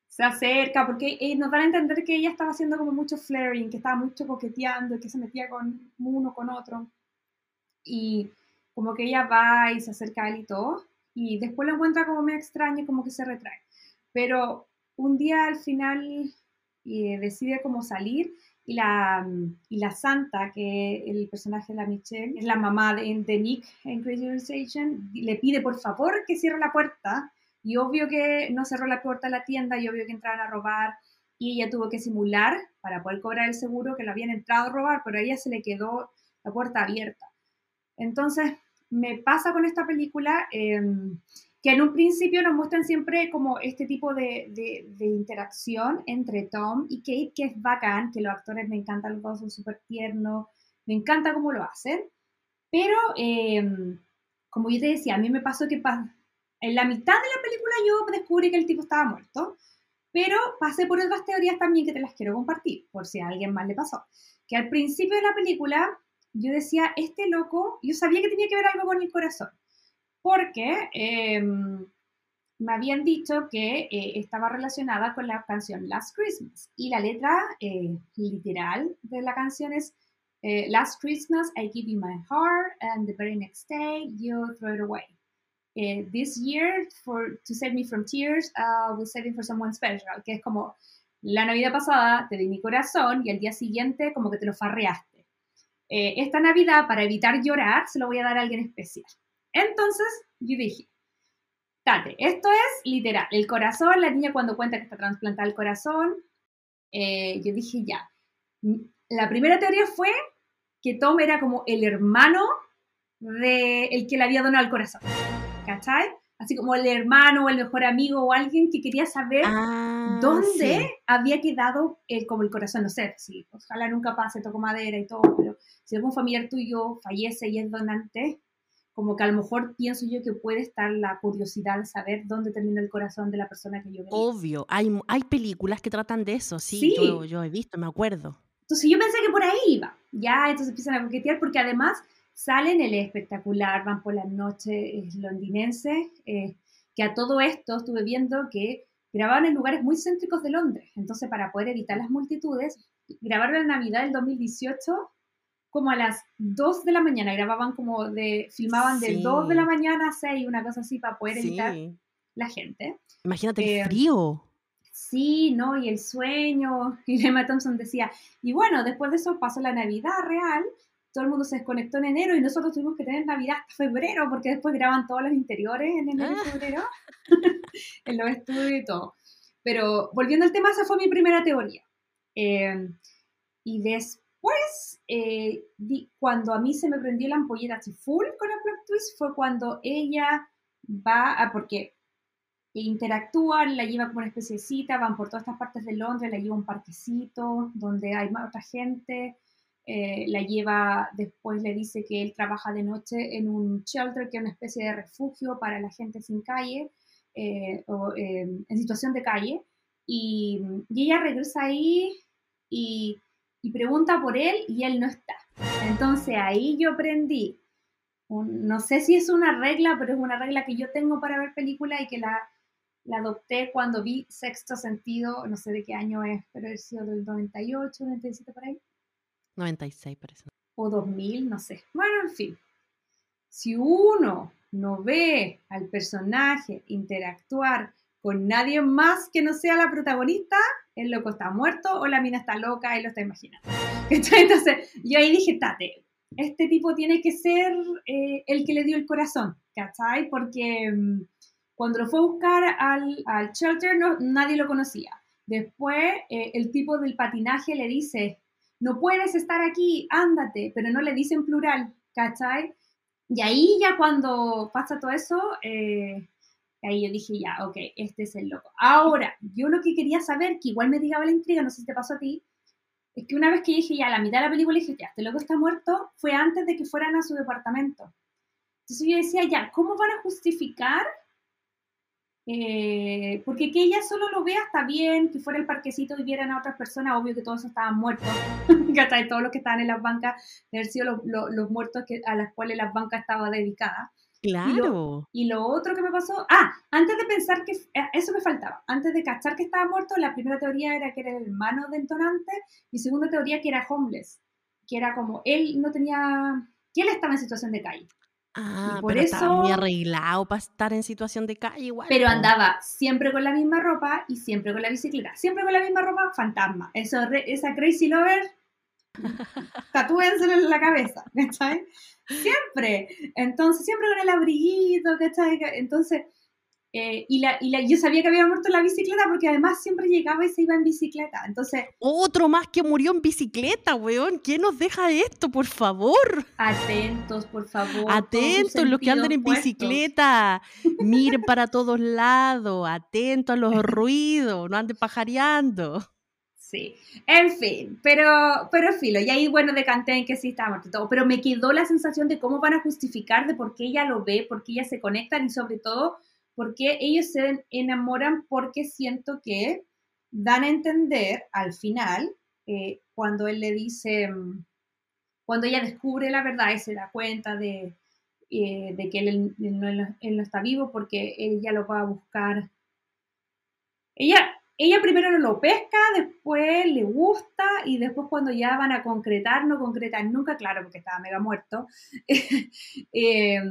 se acerca, porque eh, nos dan a entender que ella estaba haciendo como mucho flaring, que estaba mucho coqueteando, que se metía con uno, con otro, y como que ella va y se acerca a él y todo, y después lo encuentra como medio extraño, como que se retrae. Pero un día al final eh, decide como salir y la, y la santa, que el personaje de la Michelle, es la mamá de, Nick en Crazy Rich Asian, le pide por favor que cierre la puerta y obvio que no cerró la puerta de la tienda y obvio que entraron a robar y ella tuvo que simular para poder cobrar el seguro que lo habían entrado a robar, pero a ella se le quedó la puerta abierta. Entonces, me pasa con esta película eh, que en un principio nos muestran siempre como este tipo de, de, interacción entre Tom y Kate, que es bacán, que los actores me encantan, los dos son súper tiernos, me encanta cómo lo hacen, pero eh, como yo te decía, a mí me pasó que en la mitad de la película yo descubrí que el tipo estaba muerto, pero pasé por otras teorías también que te las quiero compartir, por si a alguien más le pasó. Que al principio de la película yo decía, este loco, yo sabía que tenía que ver algo con el corazón, porque eh, me habían dicho que eh, estaba relacionada con la canción Last Christmas, y la letra eh, literal de la canción es eh, Last Christmas I give you my heart, and the very next day you throw it away. this year, for, to save me from tears, uh, we'll save it for someone special, que es como, la Navidad pasada te di mi corazón y el día siguiente como que te lo farreaste. Esta Navidad, para evitar llorar, se lo voy a dar a alguien especial. Entonces, yo dije, Tate, esto es literal, el corazón, la niña cuando cuenta que está trasplantada el corazón, eh, yo dije, ya, la primera teoría fue que Tom era como el hermano de el que le había donado el corazón. ¿Cachai? Así como el hermano o el mejor amigo o alguien que quería saber ah, dónde había quedado el, como el corazón. No sé, si ojalá nunca pase, toco madera y todo, pero si algún familiar tuyo fallece y es donante, como que a lo mejor pienso yo que puede estar la curiosidad de saber dónde termina el corazón de la persona que yo veo. Obvio, hay, hay películas que tratan de eso, sí, Yo, yo he visto, me acuerdo. Entonces yo pensé que por ahí iba, ya, entonces empiezan a coquetear porque además salen el espectacular, van por la noche londinense, eh, que a todo esto estuve viendo que grababan en lugares muy céntricos de Londres, entonces para poder evitar las multitudes, grabaron en Navidad del 2018 como a las 2 de la mañana, grababan como de, filmaban de 2 de la mañana a 6, una cosa así, para poder evitar la gente. Imagínate el eh, frío. Sí, ¿no? Y el sueño. Y Emma Thompson decía, y bueno, después de eso pasó la Navidad real todo el mundo se desconectó en enero y nosotros tuvimos que tener Navidad hasta febrero porque después graban todos los interiores en enero y ah. febrero, en los estudios y todo. Pero volviendo al tema, esa fue mi primera teoría. Eh, y después, eh, cuando a mí se me prendió la ampolleta así full con el plot twist, fue cuando ella va a, porque interactúan, la lleva como una especie de cita, van por todas estas partes de Londres, la lleva a un parquecito donde hay más otra gente, eh, la lleva, después le dice que él trabaja de noche en un shelter, que es una especie de refugio para la gente sin calle eh, o em, en situación de calle. Y, ella regresa ahí y, pregunta por él y él no está. Entonces ahí yo aprendí, no sé si es una regla, pero es una regla que yo tengo para ver películas y que la, la adopté cuando vi Sexto Sentido, no sé de qué año es, pero es sido del 98, 97 por ahí. 96 parece. O 2000, no sé. Bueno, en fin. Si uno no ve al personaje interactuar con nadie más que no sea la protagonista, el loco está muerto o la mina está loca y lo está imaginando. Entonces, yo ahí dije, tate, este tipo tiene que ser eh, el que le dio el corazón, ¿cachai? Porque mm, cuando lo fue a buscar al, al shelter no, nadie lo conocía. Después, eh, el tipo del patinaje le dice, no puedes estar aquí, ándate, pero no le dicen plural, ¿cachai? Y ahí ya cuando pasa todo eso, eh, ahí yo dije, ya, ok, este es el loco. Ahora, yo lo que quería saber, que igual me digaba la intriga, no sé si te pasó a ti, es que una vez que dije, ya, a la mitad de la película dije, ya, este loco está muerto, fue antes de que fueran a su departamento. Entonces yo decía, ya, ¿cómo van a justificar eh, porque que ella solo lo vea está bien, que fuera el parquecito y vieran a otras personas, obvio que todos estaban muertos, que todos los que estaban en las bancas, de haber sido los, muertos que, a los cuales las bancas estaban dedicadas. Claro. Y lo, otro que me pasó, ah, antes de pensar que, eh, eso me faltaba, antes de cachar que estaba muerto, la primera teoría era que era el hermano de Entonante, y segunda teoría que era homeless, que era como él no tenía, que él estaba en situación de calle. Ah, por pero eso, estaba muy arreglado para estar en situación de calle igual. Pero andaba siempre con la misma ropa y siempre con la bicicleta. Siempre con la misma ropa, fantasma. Eso, esa crazy lover, tatúenselo en la cabeza, ¿cachai? Siempre. Entonces, siempre con el abriguito, ¿cachai? Entonces, eh, y, la, y la, yo sabía que había muerto en la bicicleta porque además siempre llegaba y se iba en bicicleta. Entonces. Otro más que murió en bicicleta, weón. ¿Quién nos deja esto, por favor? Atentos, por favor. Atentos los que andan en bicicleta. Miren para todos lados. Atentos a los ruidos. No anden pajareando. Sí, en fin, pero, pero filo, y ahí bueno decanté en que sí estaba muerto todo, pero me quedó la sensación de cómo van a justificar de por qué ella lo ve, por qué ella se conectan y sobre todo porque ellos se enamoran porque siento que dan a entender al final, eh, cuando él le dice, mm, cuando ella descubre la verdad y se da cuenta de, eh, que él, no, está vivo porque ella lo va a buscar. Ella, ella primero no lo pesca, después le gusta y después cuando ya van a concretar, no concretan nunca, claro, porque estaba mega muerto. eh,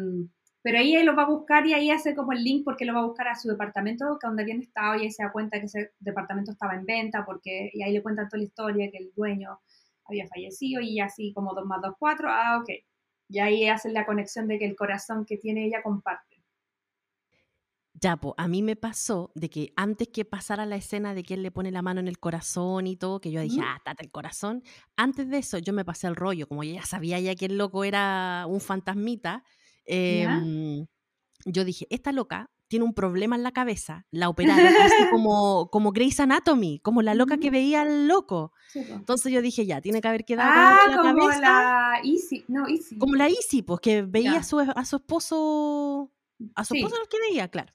Pero ahí él lo va a buscar y ahí hace como el link porque lo va a buscar a su departamento, que donde habían estado, y ahí se da cuenta que ese departamento estaba en venta, porque, y ahí le cuentan toda la historia, que el dueño había fallecido, y así como 2 más 2, 4, ah, ok. Y ahí hacen la conexión de que el corazón que tiene ella comparte. Ya, pues, a mí me pasó de que antes que pasara la escena de que él le pone la mano en el corazón y todo, que yo dije, ah, tate el corazón. Antes de eso, yo me pasé el rollo, como ya sabía ya que el loco era un fantasmita. Em, yo dije, esta loca tiene un problema en la cabeza, la operaron así como, como Grey's Anatomy, como la loca que veía al loco. Entonces yo dije, ya, tiene que haber quedado ah, la como la Easy, no, Easy. Como la Easy, pues que veía a su, a su esposo, a su esposo el que veía, claro.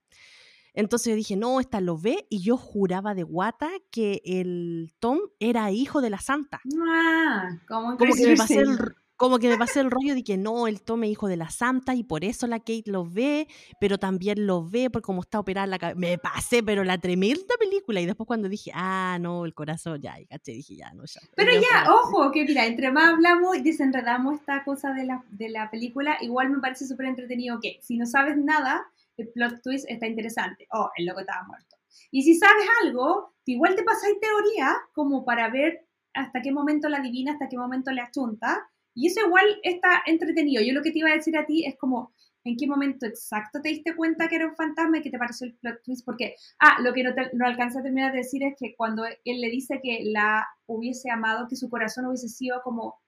Entonces yo dije, no, esta lo ve y yo juraba de guata que el Tom era hijo de la santa. Ah, como, como que me pasé el, como que me pasé el rollo de que no, el Tom es hijo de la santa y por eso la Kate lo ve, pero también lo ve por cómo está operada la cabeza. Me pasé, pero la tremenda película. Y después cuando dije, ah, no, el corazón, ya, y caché, dije, ya, no, ya. Pero ya, ojo, que mira, entre más hablamos y desenredamos esta cosa de la, de la película, igual me parece súper entretenido que si no sabes nada, el plot twist está interesante. Oh, el loco estaba muerto. Y si sabes algo, igual te pasáis teoría como para ver hasta qué momento la adivina, hasta qué momento le achunta. Y eso igual está entretenido. Yo lo que te iba a decir a ti es como, ¿en qué momento exacto te diste cuenta que era un fantasma y que te pareció el plot twist? Porque, ah, lo que no, no alcanza a terminar de decir es que cuando él le dice que la hubiese amado, que su corazón hubiese sido como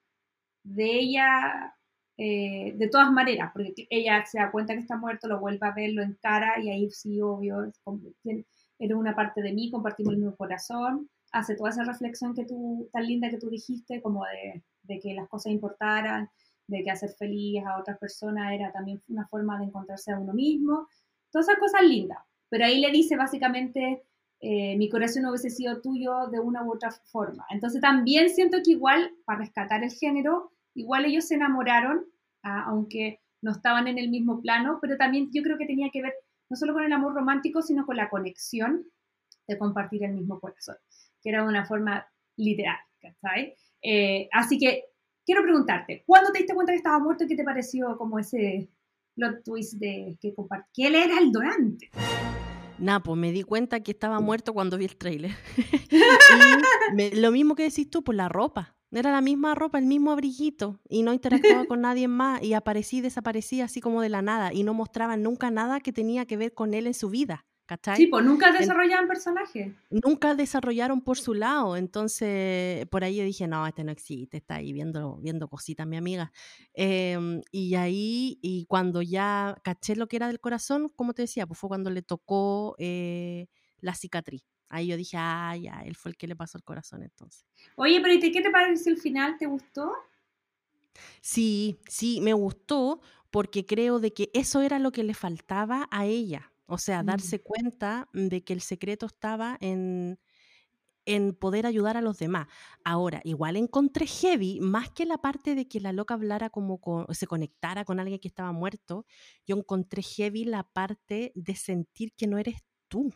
de ella eh, de todas maneras, porque ella se da cuenta que está muerto, lo vuelve a ver, lo encara y ahí sí, obvio, eres una parte de mí, compartimos el mismo corazón, hace toda esa reflexión que tú, tan linda que tú dijiste, como de, de que las cosas importaran, de que hacer feliz a otras personas era también una forma de encontrarse a uno mismo, todas esas cosas lindas. Pero ahí le dice básicamente, eh, mi corazón hubiese sido tuyo de una u otra forma. Entonces también siento que igual, para rescatar el género, igual ellos se enamoraron, ah, aunque no estaban en el mismo plano, pero también yo creo que tenía que ver no solo con el amor romántico, sino con la conexión de compartir el mismo corazón, que era una forma literal, eh, así que quiero preguntarte, ¿cuándo te diste cuenta que estaba muerto y qué te pareció como ese plot twist de que compartía? él era el donante? Nada, pues me di cuenta que estaba muerto cuando vi el tráiler. lo mismo que decís tú, por la ropa. Era la misma ropa, el mismo abriguito y no interactuaba con nadie más y aparecí y desaparecí así como de la nada y no mostraba nunca nada que tenía que ver con él en su vida. ¿Cachai? Sí, pues nunca desarrollaron personajes. Nunca desarrollaron por su lado, entonces por ahí yo dije, no, este no existe, está ahí viendo, viendo cositas, mi amiga. Em, y ahí, y cuando ya caché lo que era del corazón, como te decía, pues fue cuando le tocó eh, la cicatriz. Ahí yo dije, ah, ya, él fue el que le pasó el corazón entonces. Oye, pero ¿y qué te pareció el final? ¿Te gustó? Sí, sí, me gustó porque creo de que eso era lo que le faltaba a ella. O sea, mm. darse cuenta de que el secreto estaba en, en poder ayudar a los demás. Ahora, igual encontré heavy, más que la parte de que la loca hablara como se conectara con alguien que estaba muerto, yo encontré heavy la parte de sentir que no eres tú.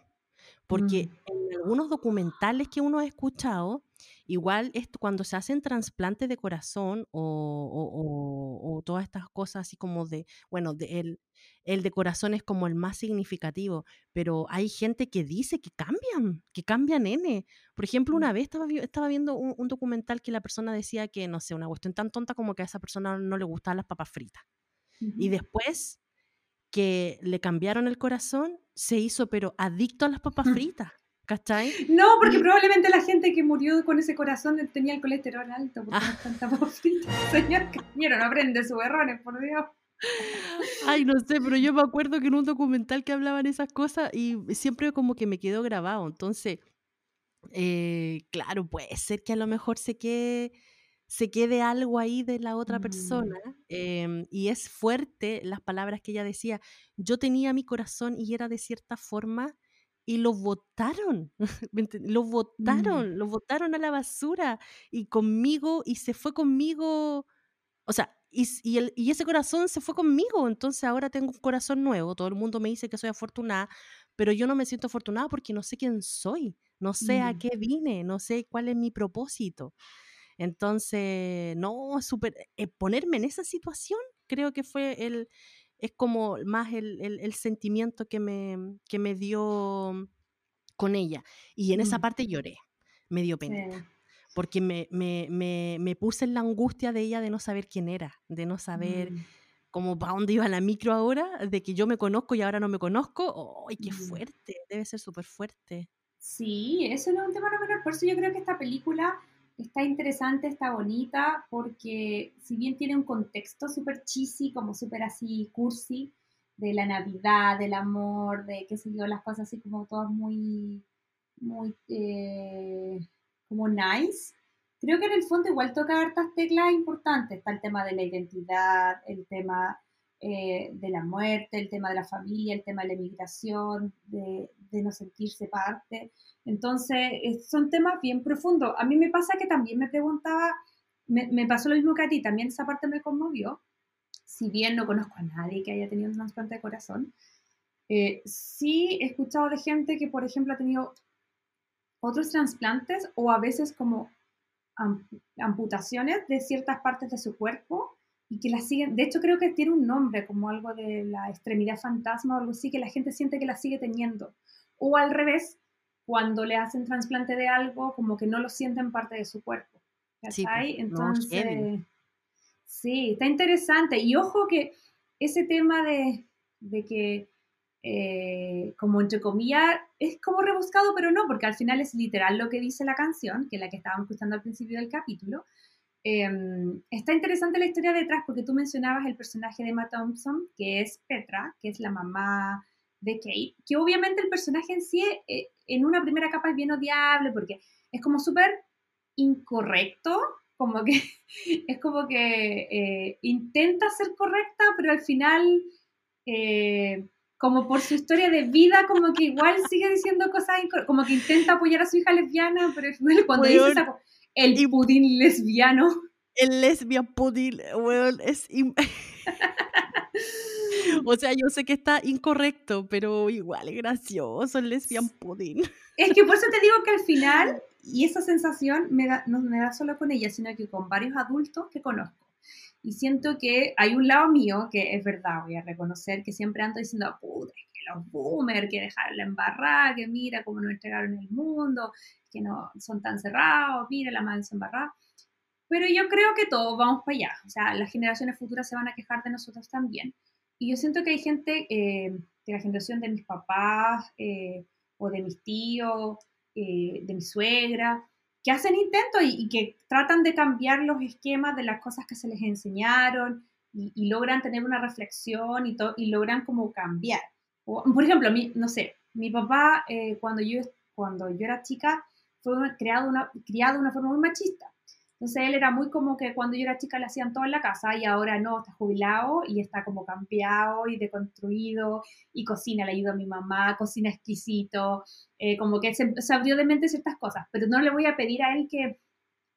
Porque mm. en algunos documentales que uno ha escuchado, igual esto, cuando se hacen trasplantes de corazón o, todas estas cosas así como de, bueno, de el, el, de corazón es como el más significativo, pero hay gente que dice que cambian, que cambian N. Por ejemplo, una mm. vez estaba, estaba viendo un, documental que la persona decía que, no sé, una cuestión tan tonta como que a esa persona no le gustaban las papas fritas. Y después que le cambiaron el corazón, se hizo pero adicto a las papas fritas. ¿Cachai? No, porque probablemente la gente que murió con ese corazón tenía el colesterol alto porque ah. no papas fritas. Señor no aprende sus errores, por Dios. Ay, no sé, pero yo me acuerdo que en un documental que hablaban esas cosas y siempre como que me quedó grabado. Entonces, eh, claro, puede ser que a lo mejor se quede se quede algo ahí de la otra persona. Mm. Em, y es fuerte las palabras que ella decía. Yo tenía mi corazón y era de cierta forma y lo votaron, lo mm. votaron, lo votaron a la basura y conmigo y se fue conmigo, o sea, y, y, el, y, ese corazón se fue conmigo, entonces ahora tengo un corazón nuevo, todo el mundo me dice que soy afortunada, pero yo no me siento afortunada porque no sé quién soy, no sé a mm. qué vine, no sé cuál es mi propósito. Entonces, no, súper, eh, ponerme en esa situación creo que fue el, es como más el, el- sentimiento que me, que me dio con ella. Y en esa mm. parte lloré, me dio pena. Porque me, me, me, me, puse en la angustia de ella de no saber quién era, de no saber mm. cómo para dónde iba la micro ahora, de que yo me conozco y ahora no me conozco. ¡Ay, qué mm. fuerte! Debe ser súper fuerte. Sí, eso no es un tema no menor. Por eso yo creo que esta película está interesante, está bonita, porque si bien tiene un contexto súper cheesy, como súper así cursi, de la Navidad, del amor, de qué sé yo, las cosas así como todas muy, muy, eh, como nice. Creo que en el fondo igual toca hartas teclas importantes. Está el tema de la identidad, el tema eh, de la muerte, el tema de la familia, el tema de la emigración, de, no sentirse parte. Entonces, son temas bien profundos. A mí me pasa que también me preguntaba, me, me pasó lo mismo que a ti, también esa parte me conmovió, si bien no conozco a nadie que haya tenido un trasplante de corazón, eh, sí he escuchado de gente que, por ejemplo, ha tenido otros trasplantes o a veces como amputaciones de ciertas partes de su cuerpo y que las siguen, de hecho creo que tiene un nombre como algo de la extremidad fantasma o algo así, que la gente siente que la sigue teniendo. O al revés, cuando le hacen trasplante de algo, como que no lo sienten parte de su cuerpo. Sí, pues, Entonces, Sí, está interesante. Y ojo que ese tema de, que, eh, como entre comillas, es como rebuscado, pero no, porque al final es literal lo que dice la canción, que es la que estábamos escuchando al principio del capítulo. Em, está interesante la historia detrás porque tú mencionabas el personaje de Emma Thompson, que es Petra, que es la mamá de Kate, que obviamente el personaje en sí eh, en una primera capa es bien odiable porque es como súper incorrecto como que es como que eh, intenta ser correcta, pero al final, eh, como por su historia de vida, como que igual sigue diciendo cosas, como que intenta apoyar a su hija lesbiana, pero cuando dice el pudín lesbiano. El lesbian pudín, weón, es... o sea, yo sé que está incorrecto, pero igual es gracioso el lesbian pudín. Es que por eso te digo que al final y esa sensación me da, no me da solo con ella, sino que con varios adultos que conozco. Y siento que hay un lado mío que es verdad, voy a reconocer que siempre ando diciendo, puta, que los boomers, que dejaron la embarrada, que mira cómo nos entregaron el mundo, que no son tan cerrados, mira la madre embarrada. Pero yo creo que todos vamos para allá. O sea, las generaciones futuras se van a quejar de nosotros también. Y yo siento que hay gente eh, de la generación de mis papás eh, o de mis tíos eh, de mi suegra, que hacen intentos y, que tratan de cambiar los esquemas de las cosas que se les enseñaron y, logran tener una reflexión y, y logran como cambiar. Por ejemplo, mi, no sé, mi papá eh, cuando, yo, cuando yo era chica fue creado una, criado de una forma muy machista. Entonces él era muy como que cuando yo era chica le hacían todo en la casa y ahora no, está jubilado y está como cambiado y deconstruido y cocina, le ayuda a mi mamá, cocina exquisito, eh, como que se, abrió de mente ciertas cosas, pero no le voy a pedir a él que,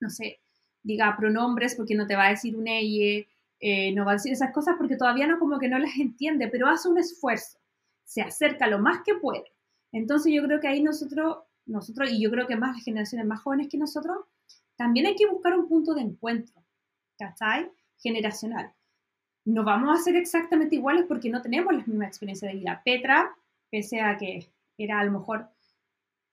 no sé, diga pronombres porque no te va a decir un ella, eh, no va a decir esas cosas porque todavía no como que no las entiende, pero hace un esfuerzo, se acerca lo más que puede. Entonces yo creo que ahí nosotros, nosotros y yo creo que más las generaciones más jóvenes que nosotros, también hay que buscar un punto de encuentro, ¿cachai? Generacional. No vamos a ser exactamente iguales porque no tenemos la misma experiencia de vida. Petra, pese a que era a lo mejor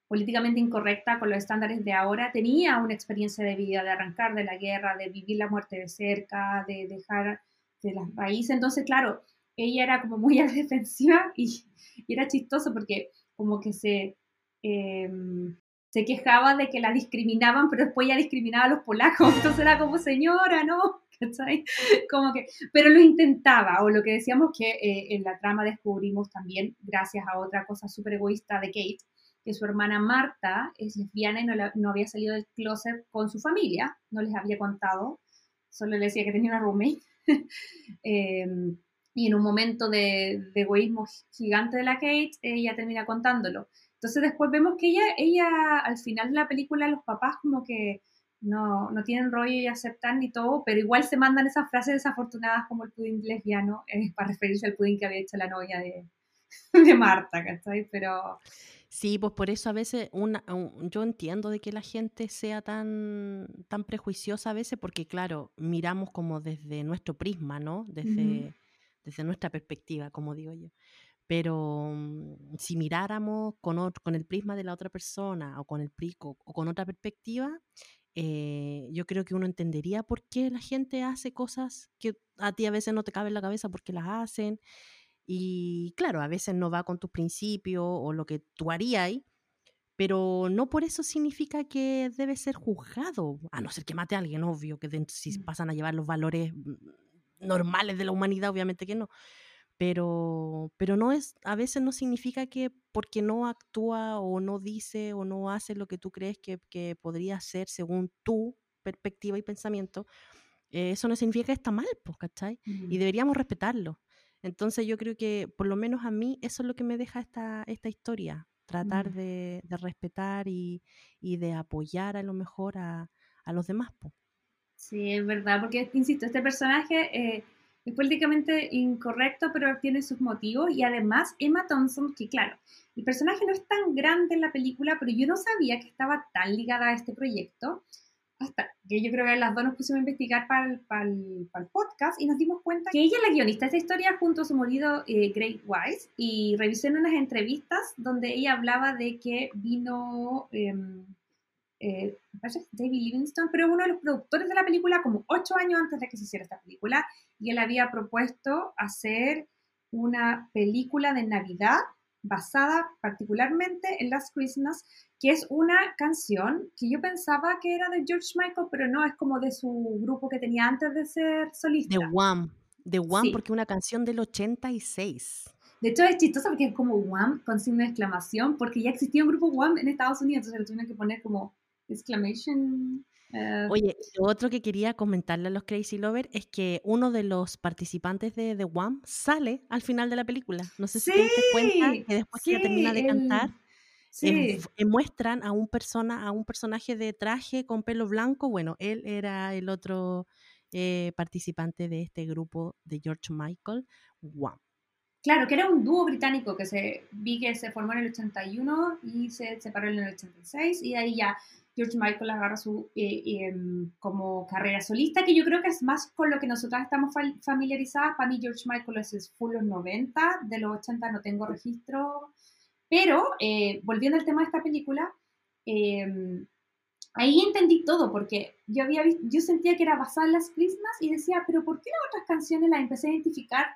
políticamente incorrecta con los estándares de ahora, tenía una experiencia de vida, de arrancar de la guerra, de vivir la muerte de cerca, de dejar de las raíces. Entonces, claro, ella era como muy a defensiva y, era chistoso porque como que se, em, se quejaba de que la discriminaban, pero después ya discriminaba a los polacos, entonces era como señora, ¿no? Como que, pero lo intentaba, o lo que decíamos que eh, en la trama descubrimos también, gracias a otra cosa súper egoísta de Kate, que su hermana Marta es lesbiana y no, no, había salido del closet con su familia, no les había contado, solo le decía que tenía una roommate. Em, y en un momento de, de, egoísmo gigante de la Kate, ella termina contándolo. Entonces después vemos que ella, ella al final de la película, los papás como que no, no tienen rollo y aceptan ni todo, pero igual se mandan esas frases desafortunadas como el pudín lesbiano, eh, para referirse al pudín que había hecho la novia de, de Marta, ¿cachai? Pero... Sí, pues por eso a veces una, yo entiendo de que la gente sea tan, tan prejuiciosa a veces, porque claro, miramos como desde nuestro prisma, ¿no? Desde, desde nuestra perspectiva, como digo yo. Pero mm, si miráramos con, con el prisma de la otra persona o con el prico o con otra perspectiva, eh, yo creo que uno entendería por qué la gente hace cosas que a ti a veces no te cabe en la cabeza porque las hacen. Y claro, a veces no va con tus principios o lo que tú harías, pero no por eso significa que debe ser juzgado, a no ser que mate a alguien, obvio, que si mm. pasan a llevar los valores mm, normales de la humanidad, obviamente que no. Pero, pero no es, a veces no significa que porque no actúa o no dice o no hace lo que tú crees que, que podría ser según tu perspectiva y pensamiento, eh, eso no significa que está mal, pues, ¿cachai? Y deberíamos respetarlo. Entonces yo creo que por lo menos a mí eso es lo que me deja esta, esta historia, tratar de, de, respetar y, y, de apoyar a lo mejor a, a los demás. pues. Sí, es verdad, porque, insisto, este personaje eh, es políticamente incorrecto, pero tiene sus motivos. Y además, Emma Thompson, que claro, el personaje no es tan grande en la película, pero yo no sabía que estaba tan ligada a este proyecto. Hasta que yo creo que las dos nos pusimos a investigar para el, para el, podcast y nos dimos cuenta que ella es la guionista de esta historia junto a su marido eh, Greg Wise. Y revisé en unas entrevistas donde ella hablaba de que vino. Em, eh, David Livingston, pero uno de los productores de la película como ocho años antes de que se hiciera esta película, y él había propuesto hacer una película de Navidad basada particularmente en Last Christmas, que es una canción que yo pensaba que era de George Michael, pero no, es como de su grupo que tenía antes de ser solista. De Wham, de Wham, porque una canción del 86. De hecho, es chistoso porque es como Wham con signo de exclamación, porque ya existía un grupo Wham en Estados Unidos, entonces lo tuvieron que poner como exclamation. Uh, Oye, lo otro que quería comentarle a los Crazy Lovers es que uno de los participantes de The One sale al final de la película. No sé si te das cuenta que después que termina de cantar, em, em, muestran a un, persona, a un personaje de traje con pelo blanco. Bueno, él era el otro eh, participante de este grupo de George Michael, One. Claro, que era un dúo británico que se vi que se formó en el 81 y se separó en el 86 y ahí ya George Michael agarra su eh, em, como carrera solista, que yo creo que es más con lo que nosotras estamos familiarizadas. Para mí George Michael es full los 90, de los 80 no tengo registro. Pero, eh, volviendo al tema de esta película, em, ahí entendí todo, porque yo, había yo sentía que era basada en las Christmas y decía, pero ¿por qué las otras canciones las empecé a identificar?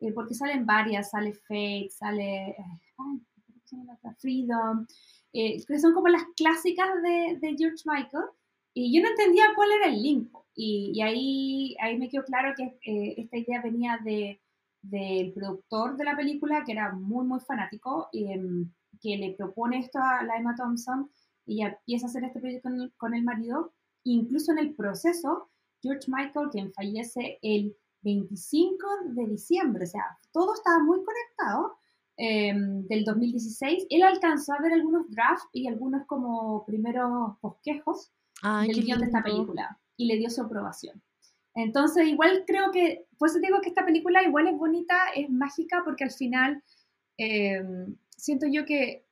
Eh, porque salen varias, sale Fate, sale Freedom, eh, son como las clásicas de, George Michael, y yo no entendía cuál era el link. Y, ahí, ahí me quedó claro que eh, esta idea venía de, del productor de la película, que era muy, muy fanático, em, que le propone esto a la Emma Thompson, y empieza a hacer este proyecto con, con el marido. Incluso en el proceso, George Michael, quien fallece el 25 de diciembre, o sea, todo estaba muy conectado, Em, del 2016, él alcanzó a ver algunos drafts y algunos como primeros bosquejos del guion de esta película y le dio su aprobación. Entonces, igual creo que, pues digo que esta película igual es bonita, es mágica, porque al final em, siento yo que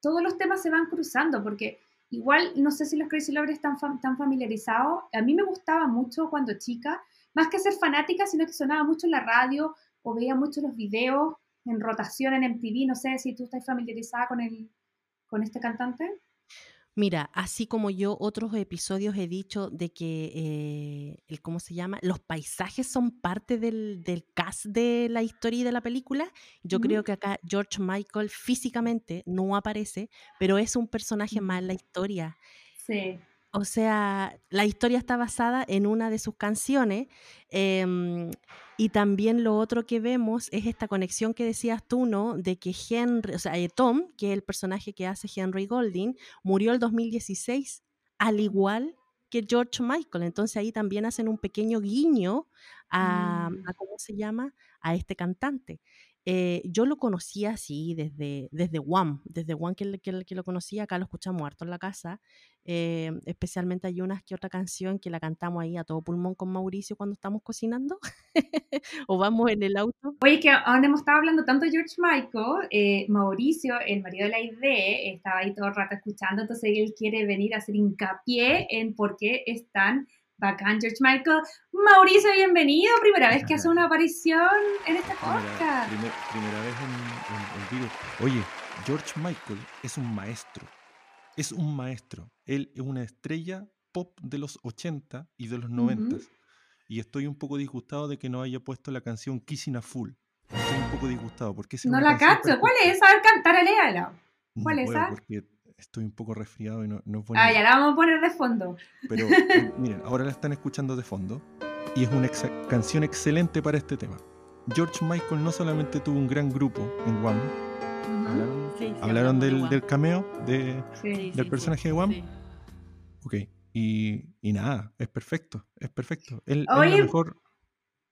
todos los temas se van cruzando, porque igual, no sé si los Crazy Lovers están, tan familiarizados, a mí me gustaba mucho cuando chica, más que ser fanática, sino que sonaba mucho en la radio o veía mucho los videos en rotación en MTV. No sé si tú estás familiarizada con, el, con este cantante. Mira, así como yo otros episodios he dicho de que, eh, el, ¿cómo se llama? Los paisajes son parte del, del, cast de la historia y de la película. Yo creo que acá George Michael físicamente no aparece, pero es un personaje más en la historia. Sí. O sea, la historia está basada en una de sus canciones em, y también lo otro que vemos es esta conexión que decías tú, ¿no? De que Henry, o sea, eh, Tom, que es el personaje que hace Henry Golding, murió el 2016, al igual que George Michael. Entonces ahí también hacen un pequeño guiño a, mm. a ¿cómo se llama? A este cantante. Eh, yo lo conocía así desde, desde One, desde One que, que, lo conocía, acá lo escuchamos harto en la casa, eh, especialmente hay unas que otra canción que la cantamos ahí a todo pulmón con Mauricio cuando estamos cocinando o vamos en el auto. Oye, que ahora hemos estado hablando tanto George Michael, eh, Mauricio, el marido de la idea, estaba ahí todo el rato escuchando, entonces él quiere venir a hacer hincapié en por qué es tan Bacán, George Michael. Mauricio, bienvenido. Primera vez que hace una aparición en este podcast. Primera, primera vez en, en, vivo. Oye, George Michael es un maestro. Es un maestro. Él es una estrella pop de los 80 y de los 90. Y estoy un poco disgustado de que no haya puesto la canción Kissing a Fool. Estoy un poco disgustado porque No la cacho. ¿Cuál es? A ver, cantar, aléala. ¿Cuál no es esa? Porque estoy un poco resfriado y no, no es bueno. Ah, ya la vamos a poner de fondo. Pero eh, miren, ahora la están escuchando de fondo y es una canción excelente para este tema. George Michael no solamente tuvo un gran grupo en Wham, hablaron, del, del, cameo de, del personaje de Wham. Ok, y, y, nada, es perfecto, es perfecto. es lo mejor,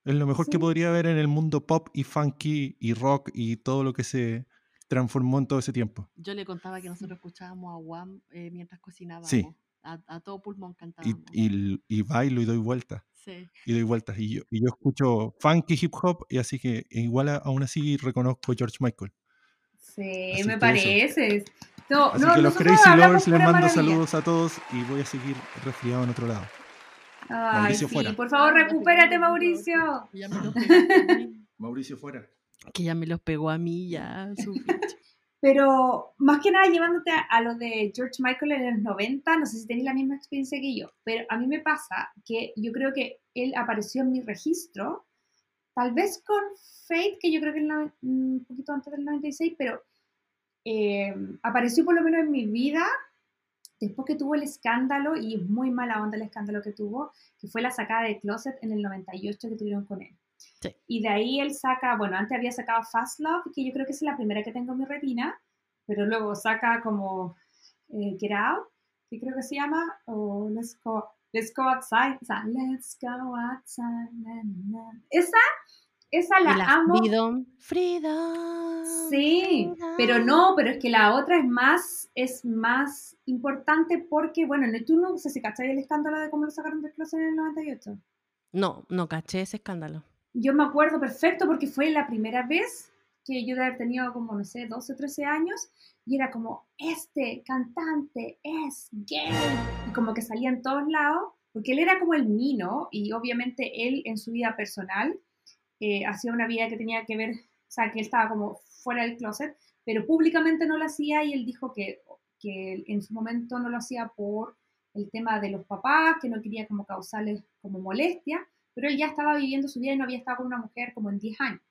es lo mejor que podría haber en el mundo pop y funky y rock y todo lo que se, transformó en todo ese tiempo. Yo le contaba que nosotros escuchábamos a Wham eh, mientras cocinábamos. Sí. A, todo pulmón cantábamos. Y, y, bailo y doy vueltas. Sí. Y doy vueltas. Y yo, y yo escucho funky hip hop y así que igual aún así reconozco a George Michael. Sí, me parece. No, así que los Crazy Lovers les mando saludos a todos y voy a seguir resfriado en otro lado. Ay, Mauricio sí, fuera. por favor, recupérate, Mauricio. Mauricio fuera que ya me los pegó a mí, ya, su Pero más que nada llevándote a, lo de George Michael en los 90, no sé si tenéis la misma experiencia que yo, pero a mí me pasa que yo creo que él apareció en mi registro, tal vez con Fate, que yo creo que un poquito antes del 96, pero eh, apareció por lo menos en mi vida después que tuvo el escándalo, y es muy mala onda el escándalo que tuvo, que fue la sacada de Closet en el 98 que tuvieron con él. Y de ahí él saca, bueno, antes había sacado Fast Love, que yo creo que es la primera que tengo en mi retina, pero luego saca como eh, Get Out, que creo que se llama, o Let's Go, Let's Go Outside, o sea, Let's Go Outside. Esa, esa la, amo. Freedom, freedom. Sí, pero no, pero es que la otra es más, es más importante porque, bueno, tú no sé si cacháis el escándalo de cómo lo sacaron de closet en el 98. No, no caché ese escándalo yo me acuerdo perfecto porque fue la primera vez que yo de tenido como, no sé, 12 o 13 años y era como, este cantante es gay. Y como que salía en todos lados, porque él era como el mino y obviamente él en su vida personal eh, hacía una vida que tenía que ver, o sea, que él estaba como fuera del closet, pero públicamente no lo hacía y él dijo que, que en su momento no lo hacía por el tema de los papás, que no quería como causarles como molestia, pero él ya estaba viviendo su vida y no había estado con una mujer como en 10 años.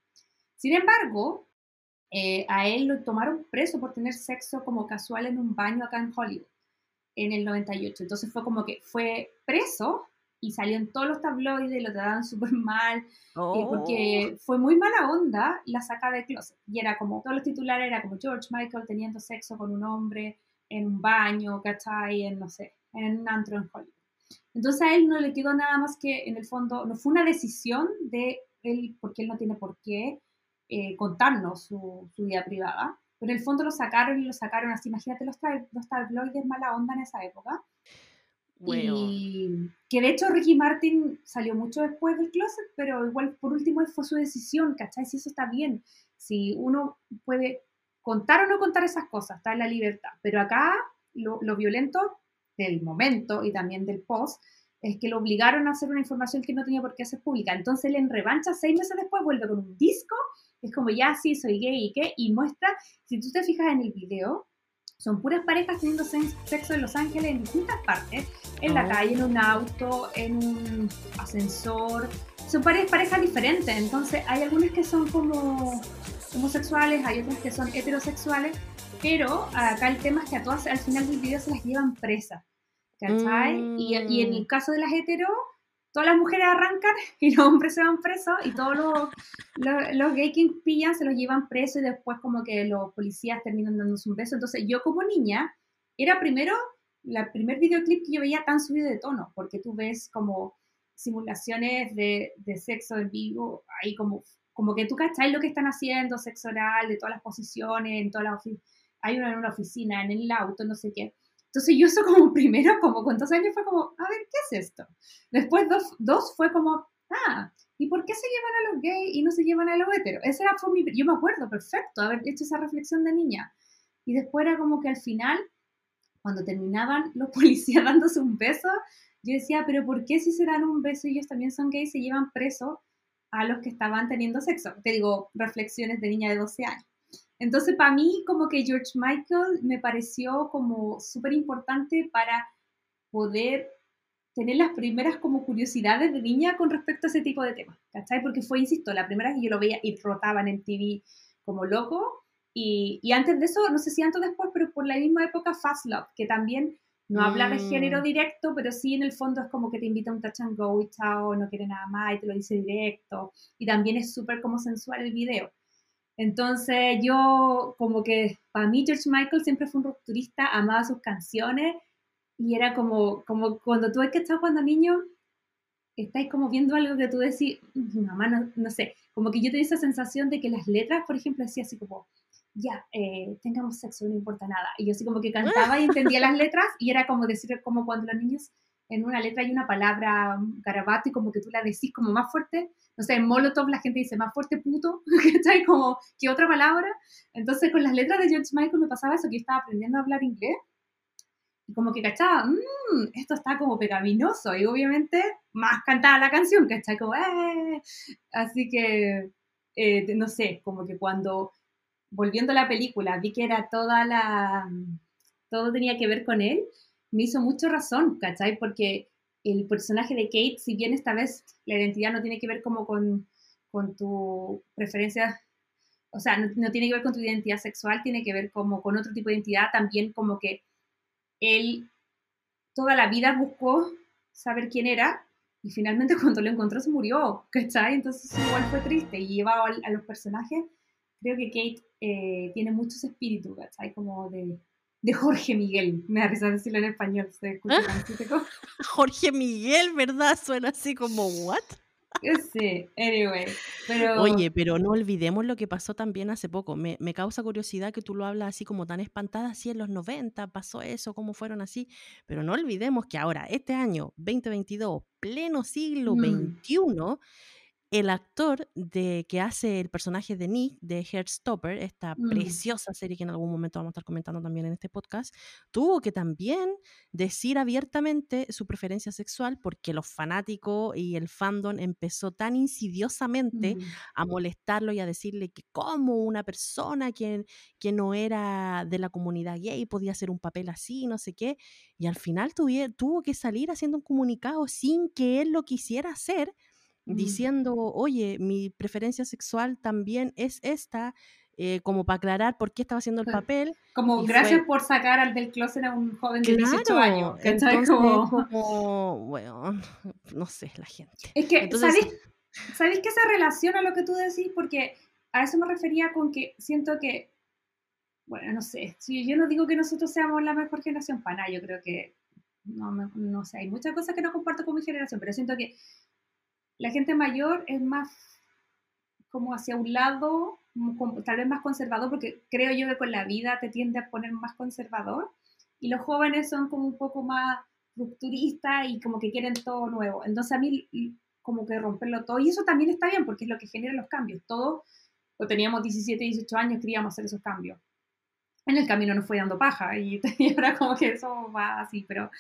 Sin embargo, eh, a él lo tomaron preso por tener sexo como casual en un baño acá en Hollywood en el 98. Entonces fue como que fue preso y salió en todos los tabloides, lo trataban súper mal, eh, porque oh. fue muy mala onda la saca de closet. Y era como, todos los titulares era como George Michael teniendo sexo con un hombre en un baño, ¿cachai? En, no sé, en un antro en Hollywood. Entonces a él no le quedó nada más que, en el fondo, no fue una decisión de él, porque él no tiene por qué eh, contarnos su, vida privada, pero en el fondo lo sacaron y lo sacaron así. Imagínate los, los tabloides mala onda en esa época. Y que de hecho Ricky Martin salió mucho después del closet, pero igual por último fue su decisión, ¿cachai? Si eso está bien, si uno puede contar o no contar esas cosas, está en la libertad. Pero acá lo, lo violento del momento y también del post, es que lo obligaron a hacer una información que no tenía por qué ser pública. Entonces él en revancha, seis meses después, vuelve con un disco, es como ya sí, soy gay y qué, y muestra, si tú te fijas en el video, son puras parejas teniendo sexo en Los Ángeles en distintas partes, en la oh. calle, en un auto, en un ascensor, son parejas, parejas diferentes, entonces hay algunas que son como homosexuales, hay otras que son heterosexuales, pero acá el tema es que a todas al final del video se las llevan presas, ¿cachai? Y, y, en el mm. caso de las hetero, todas las mujeres arrancan y los hombres se van presos y todos los, los, gays que pillan se los llevan presos y después como que los policías terminan dándose un beso. Entonces yo como niña era primero, el primer videoclip que yo veía tan subido de tono, porque tú ves como simulaciones de, de sexo en vivo, ahí como, como que tú cachai lo que están haciendo, sexo oral, de todas las posiciones, en todas las hay uno en una oficina, en el auto, no sé qué. Entonces yo eso como primero, como con dos años, fue como, a ver, ¿qué es esto? Después dos, dos fue como, ah, ¿y por qué se llevan a los gays y no se llevan a los heteros? Esa era, fue mi, yo me acuerdo perfecto haber hecho esa reflexión de niña. Y después era como que al final, cuando terminaban los policías dándose un beso, yo decía, pero ¿por qué si se dan un beso ellos también son gays se llevan presos a los que estaban teniendo sexo? Te digo, reflexiones de niña de 12 años. Entonces, para mí, como que George Michael me pareció como súper importante para poder tener las primeras como curiosidades de niña con respecto a ese tipo de temas, ¿cachai? Porque fue, insisto, la primera vez que yo lo veía y rotaban en TV como loco. Y, y, antes de eso, no sé si antes o después, pero por la misma época, Fast Love, que también no habla de género mm. directo, pero sí en el fondo es como que te invita a un touch and go y chao, no quiere nada más y te lo dice directo. Y también es súper como sensual el video. Entonces yo como que para mí George Michael siempre fue un rupturista, amaba sus canciones y era como, como cuando tú ves que estás cuando niño, estáis como viendo algo que tú decís, mm, mamá, no, no sé, como que yo tenía esa sensación de que las letras, por ejemplo, decía así como, ya, eh, tengamos sexo, no importa nada. Y yo así como que cantaba y entendía las letras y era como decir, como cuando los niños en una letra hay una palabra garabato y como que tú la decís como más fuerte, no sé, en Molotov la gente dice más fuerte puto, ¿cachai? Como que otra palabra. Entonces con las letras de George Michael me pasaba eso, que yo estaba aprendiendo a hablar inglés y como que cachaba, mmm, esto está como pecaminoso y obviamente más cantada la canción, ¿cachai? Como, eh". Así que, eh, no sé, como que cuando, volviendo a la película, vi que era toda la, todo tenía que ver con él, me hizo mucho razón, ¿cachai? Porque el personaje de Kate, si bien esta vez la identidad no tiene que ver como con, con tu preferencia, o sea, no, tiene que ver con tu identidad sexual, tiene que ver como con otro tipo de identidad, también como que él toda la vida buscó saber quién era y finalmente cuando lo encontró se murió, ¿cachai? Entonces igual fue triste y llevado a, los personajes, creo que Kate eh, tiene muchos espíritus, ¿cachai? Como de de Jorge Miguel. Me da risa decirlo en español. ¿se escucha Jorge Miguel, ¿verdad? Suena así como, ¿what? Sí, anyway. Pero... Oye, pero no olvidemos lo que pasó también hace poco. Me, me, causa curiosidad que tú lo hablas así como tan espantada, así en los 90 pasó eso, cómo fueron así. Pero no olvidemos que ahora, este año 2022, pleno siglo XXI, mm el actor de, que hace el personaje de Nick de Heartstopper, esta mm. preciosa serie que en algún momento vamos a estar comentando también en este podcast, tuvo que también decir abiertamente su preferencia sexual porque los fanáticos y el fandom empezó tan insidiosamente mm. a molestarlo y a decirle que como una persona que, que no era de la comunidad gay podía hacer un papel así, no sé qué, y al final tuvo que salir haciendo un comunicado sin que él lo quisiera hacer. Diciendo, oye, mi preferencia sexual también es esta, eh, como para aclarar por qué estaba haciendo el papel. Como gracias por sacar al del closet a un joven de 18 años. Entonces, como... bueno, no sé, la gente. Es que, ¿sabéis, ¿sabéis que se relaciona lo que tú decís? Porque a eso me refería con que siento que, bueno, no sé, si yo no digo que nosotros seamos la mejor generación, para nada, yo creo que, no, no sé, hay muchas cosas que no comparto con mi generación, pero siento que la gente mayor es más como hacia un lado, tal vez más conservador, porque creo yo que con la vida te tiende a poner más conservador, y los jóvenes son como un poco más rupturistas y como que quieren todo nuevo. Entonces a mí como que romperlo todo, y eso también está bien, porque es lo que genera los cambios. Todos, o teníamos 17, 18 años, queríamos hacer esos cambios. En el camino nos fue dando paja, y, ahora como que eso va así, pero...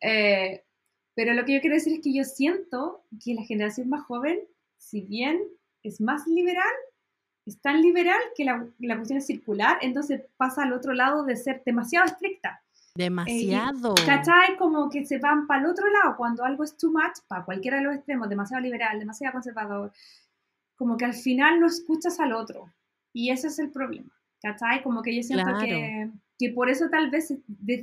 Eh, pero lo que yo quiero decir es que yo siento que la generación más joven, si bien es más liberal, es tan liberal que la, la cuestión es circular, entonces pasa al otro lado de ser demasiado estricta. Demasiado. Eh, ¿Cachai? Como que se van para el otro lado cuando algo es too much, para cualquiera de los extremos, demasiado liberal, demasiado conservador, como que al final no escuchas al otro. Y ese es el problema. ¿Cachai? Como que yo siento que, que, por eso tal vez,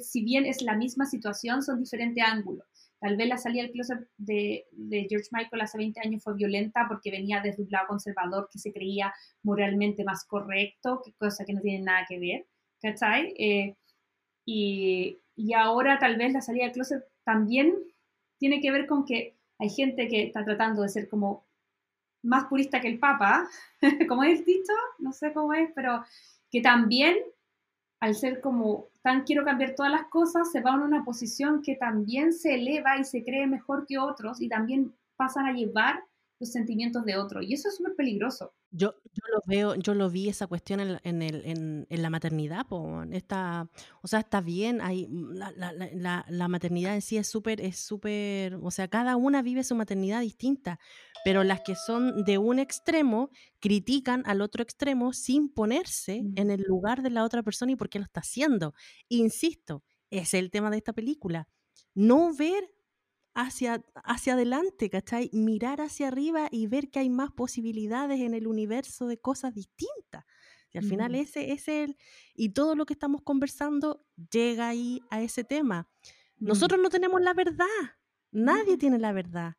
si bien es la misma situación, son diferentes ángulos. Tal vez la salida del closet de, George Michael hace 20 años fue violenta porque venía desde un lado conservador que se creía moralmente más correcto, cosa que no tiene nada que ver, ¿cachai? Eh, y, y, ahora tal vez la salida del closet también tiene que ver con que hay gente que está tratando de ser como más purista que el Papa, como es dicho, no sé cómo es, pero que también al ser como tan quiero cambiar todas las cosas, se va en una posición que también se eleva y se cree mejor que otros y también pasan a llevar los sentimientos de otros. Y eso es súper peligroso. Yo, yo lo veo, yo lo vi esa cuestión en, en, el, en, en la maternidad, Está, o sea, está bien, hay, mm, la, la, la, la maternidad en sí es súper, es súper, o sea, cada una vive su maternidad distinta, pero las que son de un extremo critican al otro extremo sin ponerse mm. en el lugar de la otra persona y por qué lo está haciendo. Insisto, es el tema de esta película. No ver hacia, hacia adelante, ¿cachai? Mirar hacia arriba y ver que hay más posibilidades en el universo de cosas distintas. Y al final ese es el... Y todo lo que estamos conversando llega ahí a ese tema. Nosotros no tenemos la verdad. Nadie tiene la verdad.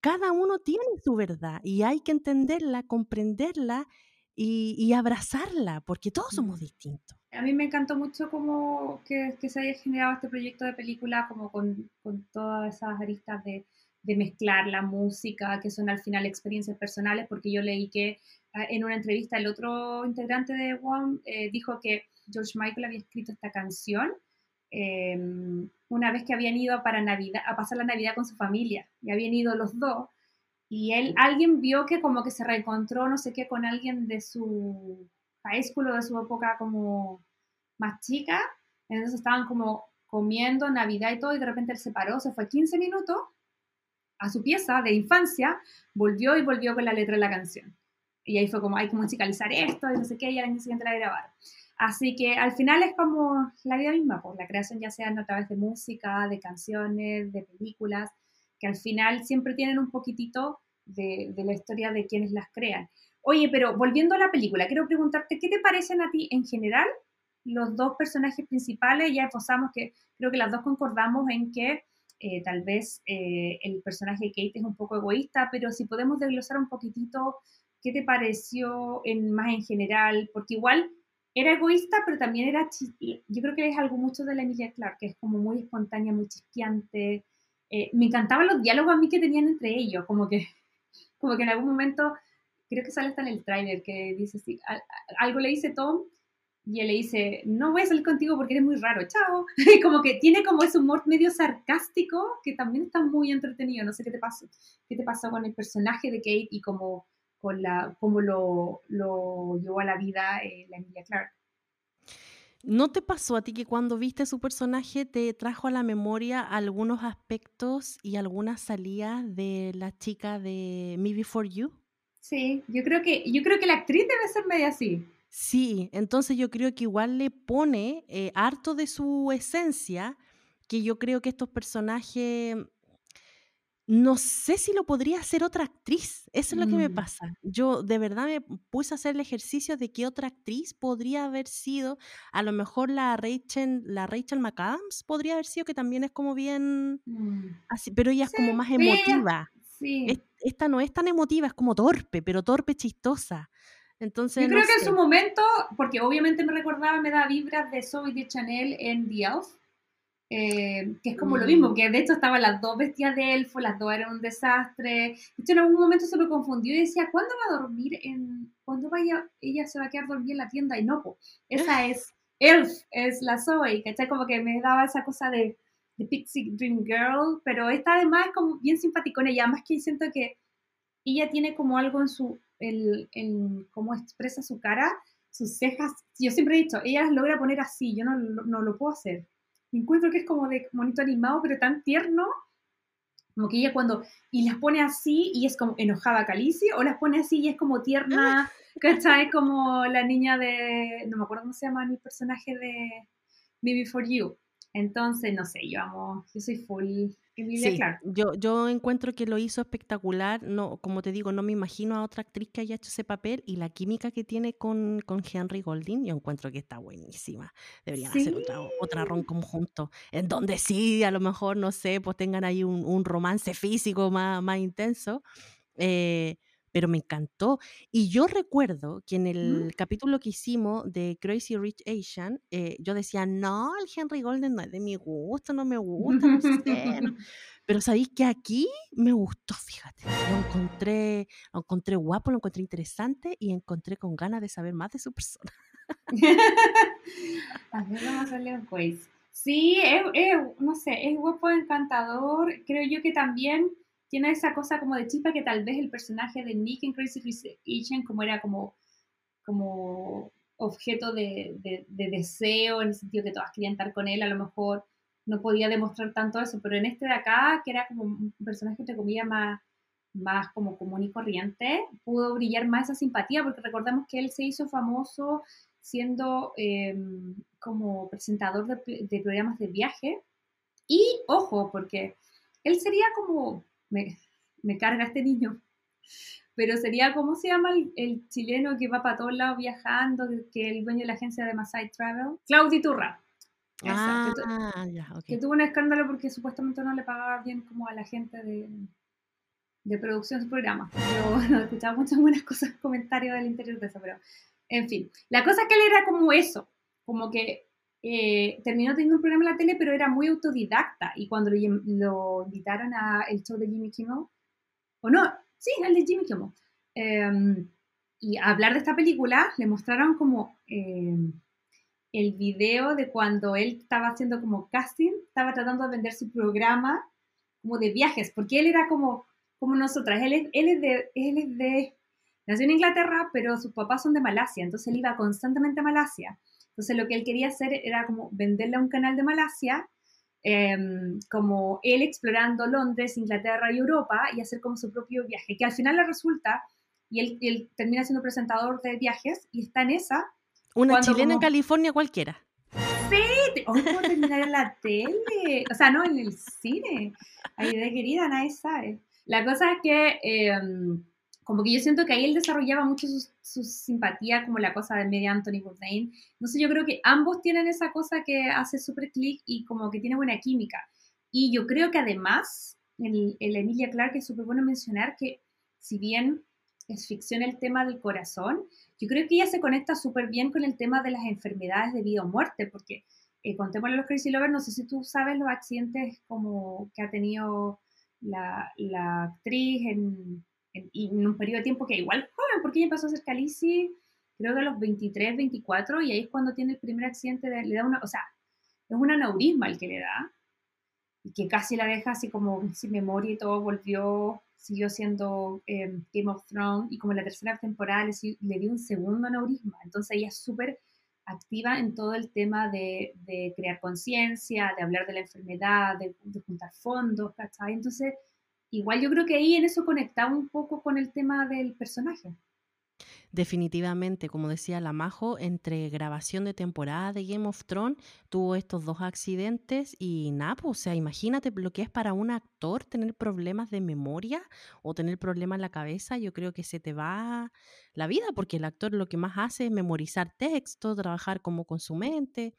Cada uno tiene su verdad y hay que entenderla, comprenderla y, abrazarla, porque todos somos distintos. A mí me encantó mucho como que, se haya generado este proyecto de película como con, con todas esas aristas de, de, mezclar la música, que son al final experiencias personales, porque yo leí que ah, en una entrevista el otro integrante de One eh, dijo que George Michael había escrito esta canción em, una vez que habían ido para Navidad, a pasar la Navidad con su familia, y habían ido los dos, y él, alguien vio que como que se reencontró, no sé qué, con alguien de su high school o de su época como más chica, entonces estaban como comiendo Navidad y todo, y de repente él se paró, se fue 15 minutos a su pieza de infancia, volvió y volvió con la letra de la canción. Y ahí fue como, hay que musicalizar esto y no sé qué, y al año siguiente la grabaron. Así que al final es como la vida misma, pues la creación ya sea a través de música, de canciones, de películas, que al final siempre tienen un poquitito de, la historia de quienes las crean. Oye, pero volviendo a la película, quiero preguntarte, ¿qué te parecen a ti en general los dos personajes principales? Ya esbozamos que creo que las dos concordamos en que eh, tal vez eh, el personaje de Kate es un poco egoísta, pero si podemos desglosar un poquitito, ¿qué te pareció en, más en general? Porque igual era egoísta, pero también era, yo creo que es algo mucho de la Emilia Clark, que es como muy espontánea, muy chispeante, eh, me encantaban los diálogos a mí que tenían entre ellos, como que, como que en algún momento, creo que sale hasta en el trailer, que dice así, algo le dice Tom y él le dice, no voy a salir contigo porque eres muy raro, chao. como que tiene como ese humor medio sarcástico que también está muy entretenido, no sé qué te pasó, qué te pasó con el personaje de Kate y como con la, cómo lo, lo llevó a la vida eh, la Emilia Clark. ¿No te pasó a ti que cuando viste su personaje te trajo a la memoria algunos aspectos y algunas salidas de la chica de Me Before You? Sí, yo creo que, yo creo que la actriz debe ser media así. Sí, entonces yo creo que igual le pone eh, harto de su esencia, que yo creo que estos personajes no sé si lo podría hacer otra actriz. Eso es lo que me mm. pasa. Yo de verdad me puse a hacer el ejercicio de que otra actriz podría haber sido, a lo mejor la Rachel, la Rachel McAdams podría haber sido, que también es como bien mm. así, pero ella es como más emotiva. Esta no es tan emotiva, es como torpe, pero torpe chistosa. Entonces, Yo creo que en su momento, porque obviamente me recordaba, me da vibras de Zoe de Chanel en The Elf, eh, que es como lo mismo, mm. que de hecho estaban las dos bestias de elfo, las dos eran un desastre. De hecho, en algún momento se me confundió y decía, ¿cuándo va a dormir? en ¿Cuándo vaya, ella se va a quedar dormida en la tienda? Y no, esa es Elf, es la Zoe, ¿cachai? Como que me daba esa cosa de, de Pixie Dream Girl, pero esta además es como bien simpaticona y además que siento que ella tiene como algo en su, en, en cómo expresa su cara, sus cejas. Yo siempre he dicho, ella las logra poner así, yo no, no lo puedo hacer encuentro que es como de monito animado, pero tan tierno, como que ella cuando, y las pone así y es como enojada Calici, o las pone así y es como tierna, ¿cachai? Como la niña de, no me acuerdo cómo se llama mi personaje de Maybe For You. Entonces, no sé, yo amo, yo soy full sí, Yo, yo encuentro que lo hizo espectacular. No, como te digo, no me imagino a otra actriz que haya hecho ese papel y la química que tiene con, con Henry Golding, yo encuentro que está buenísima. Deberían hacer otra, otra ron conjunto, en donde sí, a lo mejor, no sé, pues tengan ahí un, un romance físico más, más intenso. Eh, pero me encantó. Y yo recuerdo que en el capítulo que hicimos de Crazy Rich Asian, eh, yo decía, no, el Henry Golden no es de mi gusto, no me gusta, no sé. Pero sabéis que aquí me gustó, fíjate. Lo encontré, lo encontré guapo, lo encontré interesante y encontré con ganas de saber más de su persona. a mí no me pues. Sí, es, no sé, es guapo, encantador. Creo yo que también tiene esa cosa como de chispa que tal vez el personaje de Nick en Crazy Rich Asian como era como, como objeto de, de, deseo, en el sentido que todas querían estar con él, a lo mejor no podía demostrar tanto eso, pero en este de acá, que era como un personaje, entre comillas, más, más como común y corriente, pudo brillar más esa simpatía, porque recordamos que él se hizo famoso siendo em, como presentador de, programas de viaje. Y ojo, porque él sería como, me, me carga este niño, pero sería, ¿cómo se llama el, chileno que va para todos lados viajando, que es el dueño de la agencia de Masai Travel? Claudio Turra. Ah, que, tuvo un escándalo porque supuestamente no le pagaba bien como a la gente de, de producción de su programa. Pero bueno, escuchaba muchas buenas cosas, comentarios del interior de eso, pero en fin. La cosa es que él era como eso, como que eh, terminó teniendo un programa en la tele, pero era muy autodidacta. Y cuando lo, invitaron a el show de Jimmy Kimmel, o no, sí, el de Jimmy Kimmel, em, y a hablar de esta película, le mostraron como em, el video de cuando él estaba haciendo como casting, estaba tratando de vender su programa como de viajes, porque él era como, como nosotras, él es, él es de, él es de, nació en Inglaterra, pero sus papás son de Malasia, entonces él iba constantemente a Malasia entonces lo que él quería hacer era como venderle a un canal de Malasia, em, como él explorando Londres, Inglaterra y Europa y hacer como su propio viaje, que al final le resulta, y él, termina siendo presentador de viajes y está en esa. Una chilena en California cualquiera. Sí, o terminar en la tele, o sea, no en el cine. Ay, de querida, nadie sabe. La cosa es que em, como que yo siento que ahí él desarrollaba mucho su, simpatía, como la cosa de media Anthony Bourdain. Entonces yo creo que ambos tienen esa cosa que hace súper clic y como que tiene buena química. Y yo creo que además, el, el Emilia Clarke es súper bueno mencionar que si bien es ficción el tema del corazón, yo creo que ella se conecta súper bien con el tema de las enfermedades de vida o muerte, porque eh, contémosle a los Crazy Lovers, no sé si tú sabes los accidentes como que ha tenido la, la actriz en y en un periodo de tiempo que igual joven, porque ella pasó a ser calici, creo que a los 23, 24, y ahí es cuando tiene el primer accidente, de, le da una, o sea, es un aneurisma el que le da, y que casi la deja así como sin memoria y todo, volvió, siguió siendo em, Game of Thrones, y como en la tercera temporada le, le dio un segundo aneurisma, entonces ella es súper activa en todo el tema de, de crear conciencia, de hablar de la enfermedad, de, de juntar fondos, ¿cachai? Entonces, igual yo creo que ahí en eso conectaba un poco con el tema del personaje. Definitivamente, como decía la Majo, entre grabación de temporada de Game of Thrones tuvo estos dos accidentes y nada, pues, o sea, imagínate lo que es para un actor tener problemas de memoria o tener problemas en la cabeza, yo creo que se te va la vida porque el actor lo que más hace es memorizar texto, trabajar como con su mente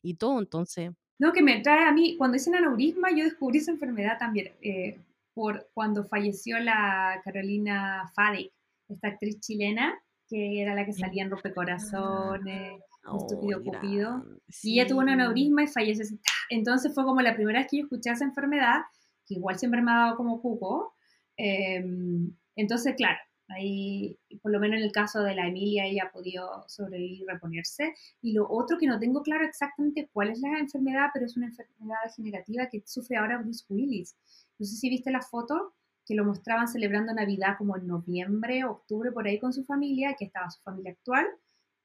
y todo, entonces... No, que me trae a mí, cuando dicen aneurisma, yo descubrí esa enfermedad también. Eh, por cuando falleció la Carolina Fadek, esta actriz chilena, que era la que salía en Rompecorazones, oh, Estúpido Cupido. Y ella tuvo un aneurisma y falleció. Entonces fue como la primera vez que yo escuché esa enfermedad, que igual siempre me ha dado como cuco. Em, entonces, claro, ahí, por lo menos en el caso de la Emilia, ella ha podido sobrevivir y reponerse. Y lo otro que no tengo claro exactamente cuál es la enfermedad, pero es una enfermedad degenerativa que sufre ahora Bruce Willis no sé si viste la foto que lo mostraban celebrando Navidad como en noviembre, octubre, por ahí con su familia, que estaba su familia actual,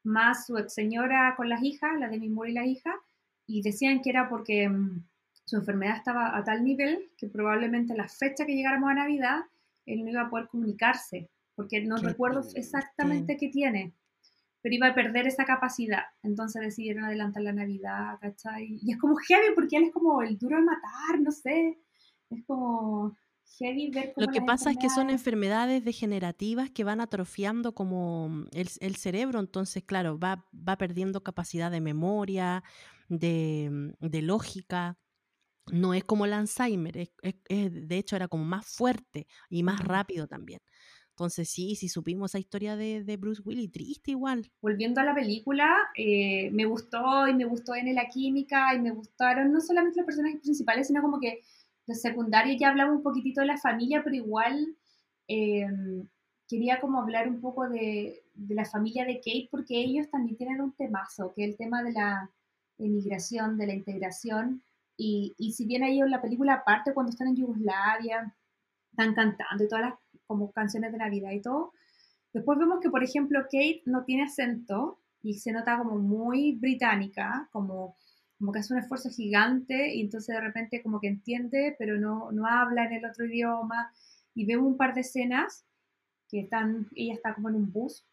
más su ex señora con las hijas, la de mi y la hija, y decían que era porque mm, su enfermedad estaba a tal nivel que probablemente la fecha que llegáramos a Navidad, él no iba a poder comunicarse, porque no recuerdo exactamente qué tiene, pero iba a perder esa capacidad. Entonces decidieron adelantar la Navidad, ¿cachai? Y es como heavy porque él es como el duro de matar, no sé es como heavy ver Lo que pasa es que son enfermedades degenerativas que van atrofiando como mm, el, cerebro, entonces, claro, va, va perdiendo capacidad de memoria, de, de lógica. No es como el Alzheimer, es, de hecho era como más fuerte y más rápido también. Entonces sí, sí supimos esa historia de, de Bruce Willis, triste igual. Volviendo a la película, eh, me gustó y me gustó en la química y me gustaron no solamente los personajes principales, sino como que de secundaria ya hablaba un poquitito de la familia, pero igual em, quería como hablar un poco de, la familia de Kate, porque ellos también tienen un temazo, que es el tema de la emigración, de la integración. Y, y si bien ellos la película aparte cuando están en Yugoslavia, están cantando y todas las como canciones de Navidad y todo. Después vemos que, por ejemplo, Kate no tiene acento y se nota como muy británica, como, como que hace un esfuerzo gigante y entonces de repente como que entiende, pero no, no habla en el otro idioma. Y vemos un par de escenas que están, ella está como en un bus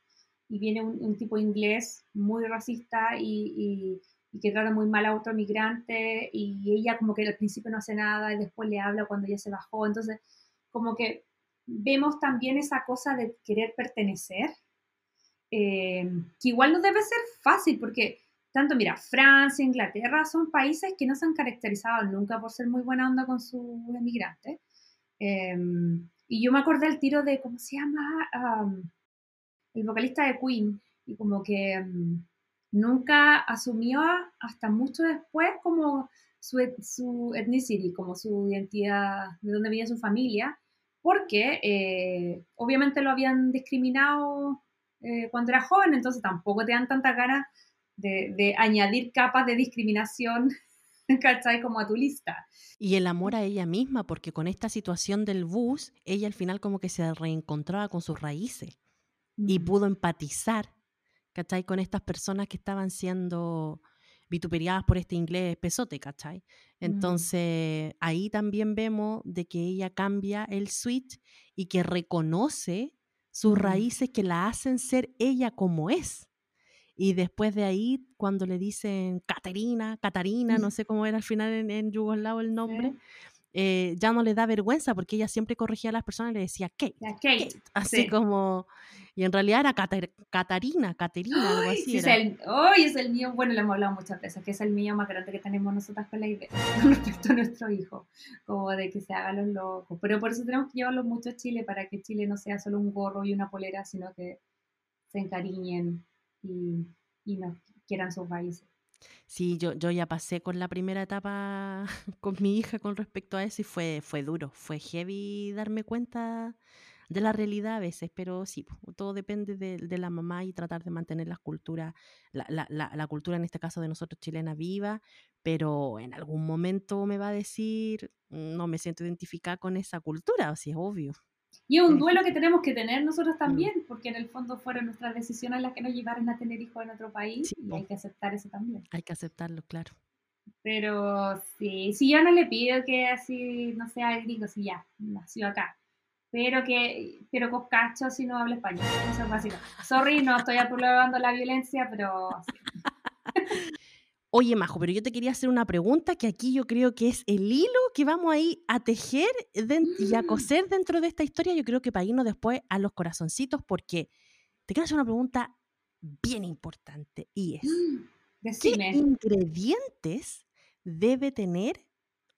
y viene un, tipo inglés muy racista y, y, que trata muy mal a otro migrante y ella como que al principio no hace nada y después le habla cuando ella se bajó. Entonces, como que vemos también esa cosa de querer pertenecer, eh, que igual no debe ser fácil porque tanto, mira, Francia, Inglaterra son países que no se han caracterizado nunca por ser muy buena onda con sus emigrantes. Eh, y yo me acordé el tiro de, ¿cómo se llama? el vocalista de Queen, y como que mm, nunca asumió hasta mucho después como su, su ethnicity, como su identidad, de dónde venía su familia, porque eh, obviamente lo habían discriminado eh, cuando era joven, entonces tampoco te dan tanta ganas de, de añadir capas de discriminación ¿cachai? Como a tu lista. Y el amor a ella misma, porque con esta situación del bus, ella al final como que se reencontraba con sus raíces y pudo empatizar, ¿cachai? Con estas personas que estaban siendo vituperiadas por este inglés pesote, ¿cachai? Entonces, ahí también vemos de que ella cambia el switch y que reconoce sus raíces que la hacen ser ella como es. Y después de ahí, cuando le dicen Caterina, Catarina, no sé cómo era al final en, en yugoslavo el nombre, eh, ya no le da vergüenza porque ella siempre corregía a las personas y le decía Kate. Kate. Así como. Y en realidad era Catarina, Caterina, algo así. Es el, es el mío, bueno, le hemos hablado muchas veces, que es el mío más grande que tenemos nosotras con la idea con respecto a nuestro hijo, como de que se hagan los locos. Pero por eso tenemos que llevarlo mucho a Chile, para que Chile no sea solo un gorro y una polera, sino que se encariñen y, y quieran sus raíces. Sí, yo, yo ya pasé con la primera etapa con mi hija con respecto a eso y fue, fue duro, fue heavy darme cuenta de la realidad a veces, pero sí, todo depende de, de la mamá y tratar de mantener la cultura, la, la, la, la, cultura en este caso de nosotros chilena viva, pero en algún momento me va a decir, no me siento identificada con esa cultura, así es obvio. Y es un duelo que tenemos que tener nosotros también, porque en el fondo fueron nuestras decisiones las que nos llevaron a tener hijos en otro país y hay que aceptar eso también. Hay que aceptarlo, claro. Pero sí, si yo no le pido que así, no sea gringo, si ya, nació acá. Pero que, pero con cacho si no habla español. Eso es básico. Sorry, no estoy aprobando la violencia, pero Oye, Majo, pero yo te quería hacer una pregunta que aquí yo creo que es el hilo que vamos a ir a tejer y a mm. coser dentro de esta historia. Yo creo que para irnos después a los corazoncitos, porque te quiero hacer una pregunta bien importante y es, mm, ¿qué ingredientes debe tener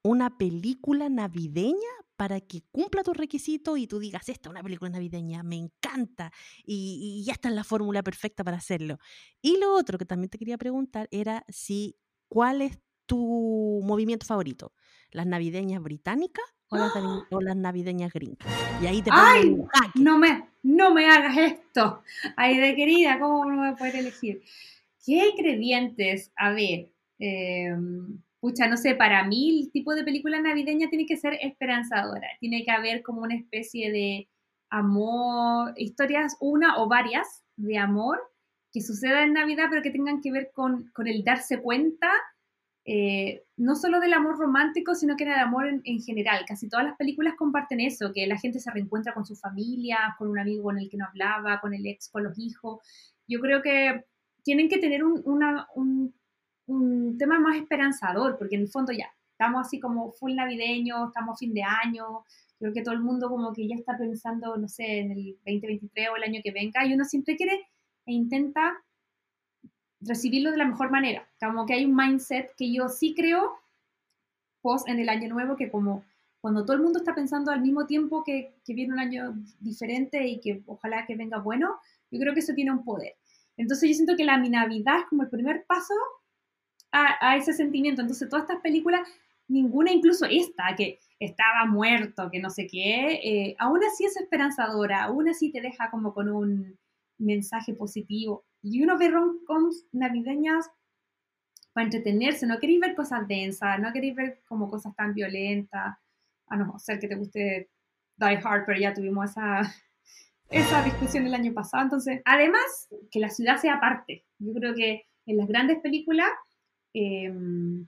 una película navideña para que cumpla tu requisito y tú digas, esta es una película navideña, me encanta y, ya está en la fórmula perfecta para hacerlo. Y lo otro que también te quería preguntar era si, ¿cuál es tu movimiento favorito? ¿Las navideñas británicas o las, o las navideñas gringas? Y ahí te ¡Ay! No me, no me hagas esto. Ay, de querida, ¿cómo no voy a poder elegir? ¿Qué ingredientes? A ver, eh, pucha, no sé, para mí el tipo de película navideña tiene que ser esperanzadora, tiene que haber como una especie de amor, historias, una o varias de amor que suceda en Navidad, pero que tengan que ver con, el darse cuenta, eh, no solo del amor romántico, sino que del amor en, en, general. Casi todas las películas comparten eso, que la gente se reencuentra con su familia, con un amigo con el que no hablaba, con el ex, con los hijos. Yo creo que tienen que tener un, un un tema más esperanzador, porque en el fondo ya estamos así como full navideño, estamos fin de año, creo que todo el mundo como que ya está pensando, no sé, en el 2023 o el año que venga, y uno siempre quiere e intenta recibirlo de la mejor manera, como que hay un mindset que yo sí creo, post en el año nuevo, que como cuando todo el mundo está pensando al mismo tiempo que, que viene un año diferente y que ojalá que venga bueno, yo creo que eso tiene un poder. Entonces yo siento que la Navidad es como el primer paso a, ese sentimiento. Entonces, todas estas películas, ninguna, incluso esta, que estaba muerto, que no sé qué, eh, aún así es esperanzadora, aún así te deja como con un mensaje positivo. Y uno ve rom-coms navideñas para entretenerse, no queréis ver cosas densas, no queréis ver como cosas tan violentas, a no ser que te guste Die Hard, pero ya tuvimos esa, esa discusión el año pasado. Entonces, además, que la ciudad sea parte. Yo creo que en las grandes películas, em,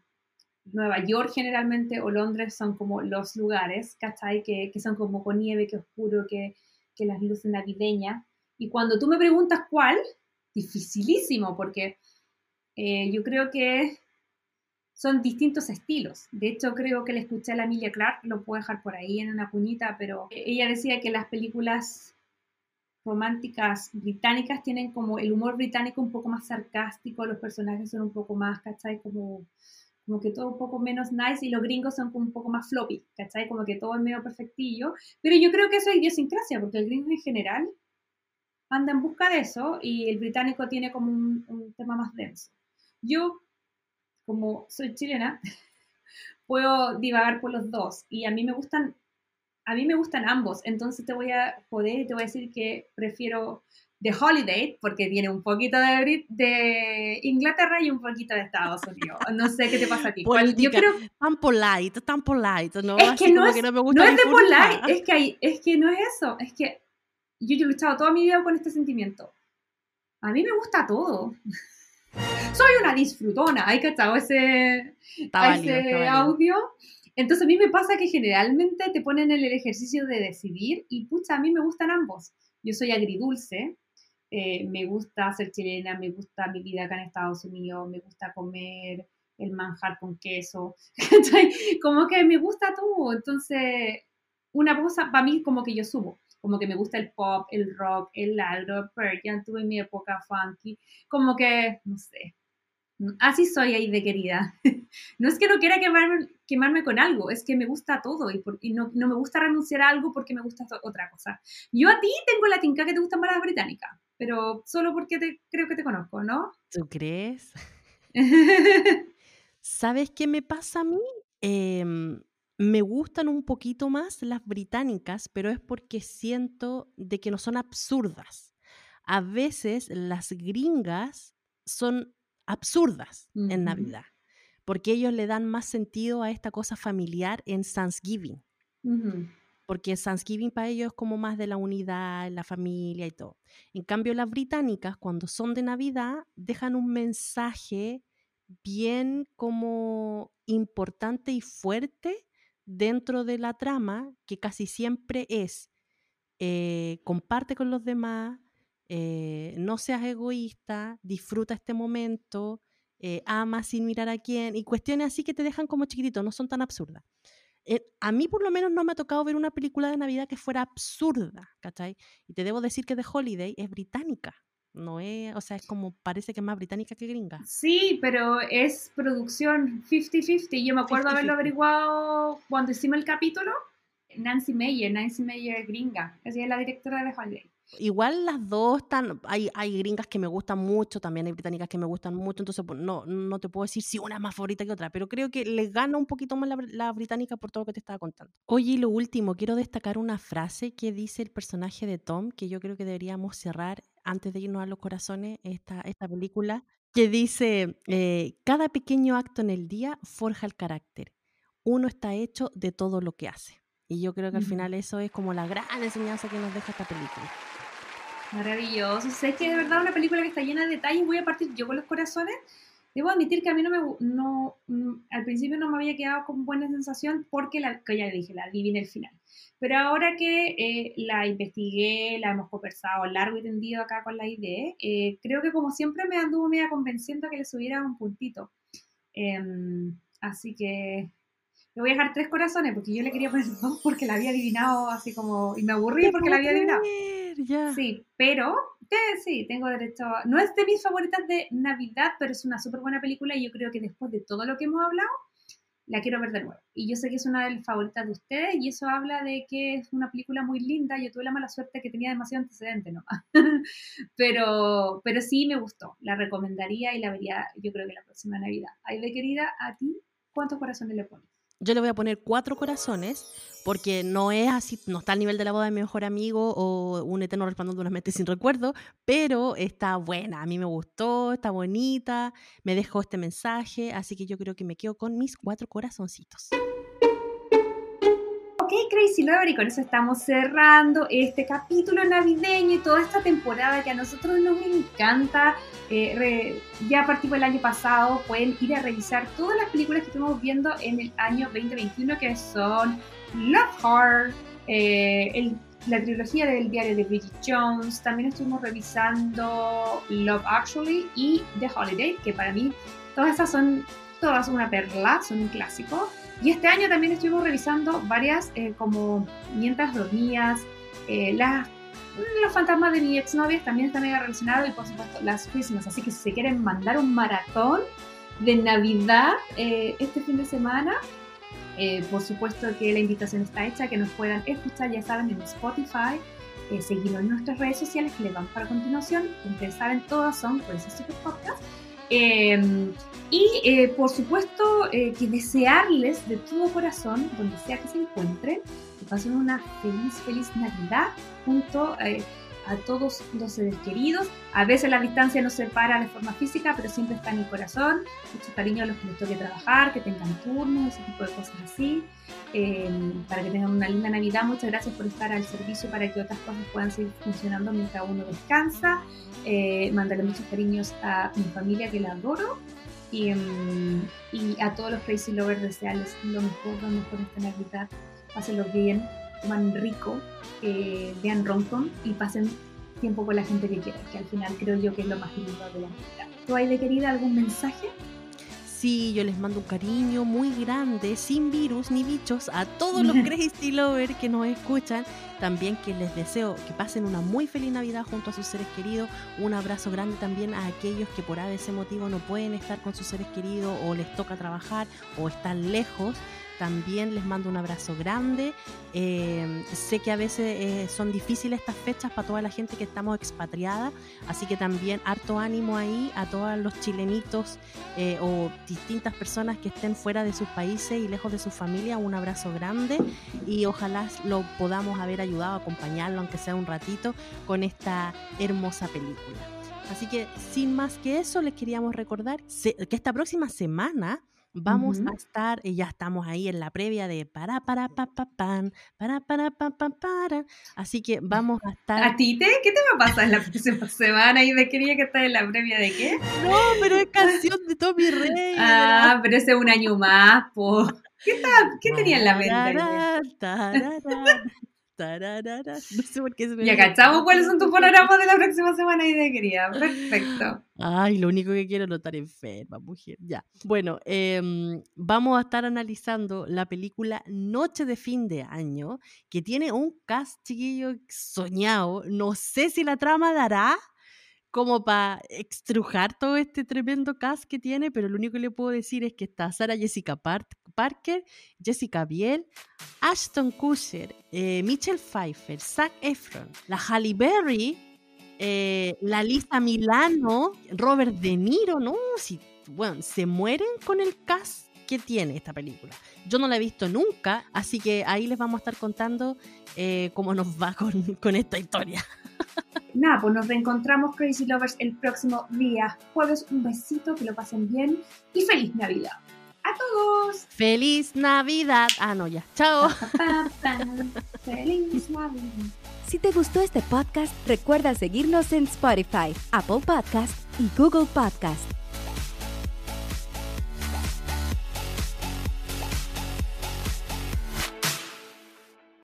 Nueva York generalmente o Londres son como los lugares, ¿cachai? Que, que son como con nieve, que oscuro, que, que las luces navideñas. Y cuando tú me preguntas cuál, dificilísimo, porque eh, yo creo que son distintos estilos. De hecho, creo que le escuché a la Emilia Clark, lo puedo dejar por ahí en una puñita, pero ella decía que las películas románticas británicas tienen como el humor británico un poco más sarcástico, los personajes son un poco más, ¿cachai? Como, como que todo un poco menos nice y los gringos son un poco más floppy, ¿cachai? Como que todo es medio perfectillo. Pero yo creo que eso es idiosincrasia, porque el gringo en general anda en busca de eso y el británico tiene como un, tema más denso. Yo, como soy chilena, puedo divagar por los dos y a mí me gustan a mí me gustan ambos, entonces te voy a poder y te voy a decir que prefiero The Holiday, porque tiene un poquito de, de Inglaterra y un poquito de Estados Unidos. No sé qué te pasa a ti. yo creo, tan polite, tan polite, ¿no? Es que no es, no, no es de polite, es que, hay, es que no es eso, es que yo, he luchado toda mi vida con este sentimiento. A mí me gusta todo. Soy una disfrutona, ¿hay cachado ese, ese audio? Entonces a mí me pasa que generalmente te ponen en el ejercicio de decidir y pucha, a mí me gustan ambos. Yo soy agridulce, eh, me gusta ser chilena, me gusta mi vida acá en Estados Unidos, me gusta comer el manjar con queso, como que me gusta todo. Entonces, una cosa para mí como que yo subo como que me gusta el pop, el rock, el agro, pero ya tuve mi época funky, como que, no sé, así soy ahí de querida. no es que no quiera quemarme, quemarme con algo, es que me gusta todo y, no, me gusta renunciar a algo porque me gusta otra cosa. Yo a ti tengo la tinca que te gustan más las británicas, pero solo porque te, creo que te conozco, ¿no? ¿Tú crees? ¿Sabes qué me pasa a mí? Eh, me gustan un poquito más las británicas, pero es porque siento de que no son absurdas. A veces las gringas son absurdas en Navidad, porque ellos le dan más sentido a esta cosa familiar en Thanksgiving. Porque Thanksgiving para ellos es como más de la unidad, la familia y todo. En cambio, las británicas, cuando son de Navidad, dejan un mensaje bien como importante y fuerte dentro de la trama que casi siempre es eh, comparte con los demás, eh, no seas egoísta, disfruta este momento, eh, ama sin mirar a quién, y cuestiones así que te dejan como chiquitito, no son tan absurdas. a mí por lo menos no me ha tocado ver una película de Navidad que fuera absurda, ¿cachai? Y te debo decir que The Holiday es británica, no es, o sea, es como, parece que es más británica que gringa. Sí, pero es producción 50-50. Yo me acuerdo haberlo averiguado cuando hicimos el capítulo. Nancy Meyer, Nancy Meyer gringa. Ella es la directora de Holiday. Igual las dos están, hay, hay gringas que me gustan mucho, también hay británicas que me gustan mucho, entonces pues, no, no te puedo decir si una es más favorita que otra, pero creo que le gana un poquito más la, la británica por todo lo que te estaba contando. Oye, y lo último, quiero destacar una frase que dice el personaje de Tom, que yo creo que deberíamos cerrar antes de irnos a los corazones esta, esta película, que dice, eh, cada pequeño acto en el día forja el carácter. Uno está hecho de todo lo que hace. Y yo creo que al final eso es como la gran enseñanza que nos deja esta película. Maravilloso. Sé que de verdad una película que está llena de detalles. Voy a partir yo con los corazones. Debo admitir que a mí no me, no, mm, al principio no me había quedado con buena sensación porque, la, que ya dije, la vi en el final. Pero ahora que eh, la investigué, la hemos conversado largo y tendido acá con la idea, eh, creo que como siempre me anduvo media convenciendo que le subiera un puntito. Em, así que le voy a dejar tres corazones porque yo le quería poner dos porque la había adivinado así como... Y me aburrí porque la había adivinado. Sí, pero sí, tengo derecho. No es de mis favoritas de Navidad, pero es una súper buena película y yo creo que después de todo lo que hemos hablado, la quiero ver de nuevo. Y yo sé que es una de las favoritas de ustedes y eso habla de que es una película muy linda. Yo tuve la mala suerte que tenía demasiado antecedente nomás. pero, pero sí me gustó. La recomendaría y la vería yo creo que la próxima Navidad. Ay, de querida, ¿a ti cuántos corazones le pones? Yo le voy a poner cuatro corazones porque no es así, no está al nivel de la boda de mi mejor amigo o un eterno resplandor sin recuerdo, pero está buena, a mí me gustó, está bonita, me dejó este mensaje, así que yo creo que me quedo con mis cuatro corazoncitos. Ok, Crazy Lover, y con eso estamos cerrando este capítulo navideño y toda esta temporada que a nosotros nos encanta. Eh, ya a partir del año pasado pueden ir a revisar todas las películas que estuvimos viendo en el año 2021, que son Love Heart, eh, la trilogía del diario de Bridget Jones. También estuvimos revisando Love Actually y The Holiday, que para mí todas esas son todas una perla, son un clásico. Y este año también estuvimos revisando varias eh, como Mientras dormías, eh, las, los fantasmas de mi exnovia también están mega relacionados y por supuesto las Christmas. Así que si se quieren mandar un maratón de Navidad eh, este fin de semana, por supuesto que la invitación está hecha, que nos puedan escuchar, ya saben, en Spotify, seguirnos en nuestras redes sociales que les vamos para continuación. Ustedes saben, todas son ese super podcast. Em, y eh, por supuesto eh, que desearles de todo corazón, donde sea que se encuentren, que pasen una feliz, feliz Navidad junto eh, a todos los seres queridos. A veces la distancia nos separa de forma física, pero siempre está en el corazón. Mucho cariño a los que les toque trabajar, que tengan turnos, ese tipo de cosas así. para que tengan una linda Navidad, muchas gracias por estar al servicio para que otras cosas puedan seguir funcionando mientras uno descansa. Eh, mandarle muchos cariños a mi familia que la adoro y, mm, y, a todos los Crazy Lovers desearles lo mejor, lo mejor esta Navidad. Pásenlo bien, toman rico, eh, vean Roncon y pasen tiempo con la gente que quieran, que al final creo yo que es lo más lindo de la Navidad. ¿Tú hay de querida algún mensaje? Sí, yo les mando un cariño muy grande, sin virus ni bichos, a todos los Crazy Lovers que nos escuchan. También que les deseo que pasen una muy feliz Navidad junto a sus seres queridos. Un abrazo grande también a aquellos que por ese motivo no pueden estar con sus seres queridos o les toca trabajar o están lejos. También les mando un abrazo grande. Eh, sé que a veces eh, son difíciles estas fechas para toda la gente que estamos expatriada, así que también harto ánimo ahí a todos los chilenitos eh, o distintas personas que estén fuera de sus países y lejos de su familia. Un abrazo grande y ojalá lo podamos haber ayudado a acompañarlo, aunque sea un ratito, con esta hermosa película. Así que sin más que eso, les queríamos recordar que esta próxima semana Vamos a estar, y ya estamos ahí en la previa de para, para, pa, pa, pan, para, para, pa, pa, para. Así que vamos a estar. ¿A ti te? ¿Qué te va a pasar la próxima semana? Y me quería que estés en la previa de qué? No, pero es canción de Tommy Rey. Ah, pero ese es un año más, po. ¿Qué, ¿Qué tenía en la mente? No sé por qué se me Ya cachamos cuáles son tus panoramas de la próxima semana y de quería. Perfecto. Ay, lo único que quiero es no estar enferma, mujer. Ya. Bueno, em, vamos a estar analizando la película Noche de fin de año, que tiene un cast chiquillo soñado. No sé si la trama dará como para extrujar todo este tremendo cast que tiene, pero lo único que le puedo decir es que está Sara Jessica Parker, Jessica Biel, Ashton Kutcher, eh, Michelle Pfeiffer, Zac Efron, la Halle Berry, eh, la Lisa Milano, Robert De Niro, ¿no? Bueno, se mueren con el cast que tiene esta película. Yo no la he visto nunca, así que ahí les vamos a estar contando eh, cómo nos va con, con esta historia. Nada, pues nos reencontramos Crazy Lovers el próximo día jueves. Un besito, que lo pasen bien y feliz Navidad. A todos. Feliz Navidad. Ah, no, ya. Chao. feliz Navidad. Si te gustó este podcast, recuerda seguirnos en Spotify, Apple Podcast y Google Podcast.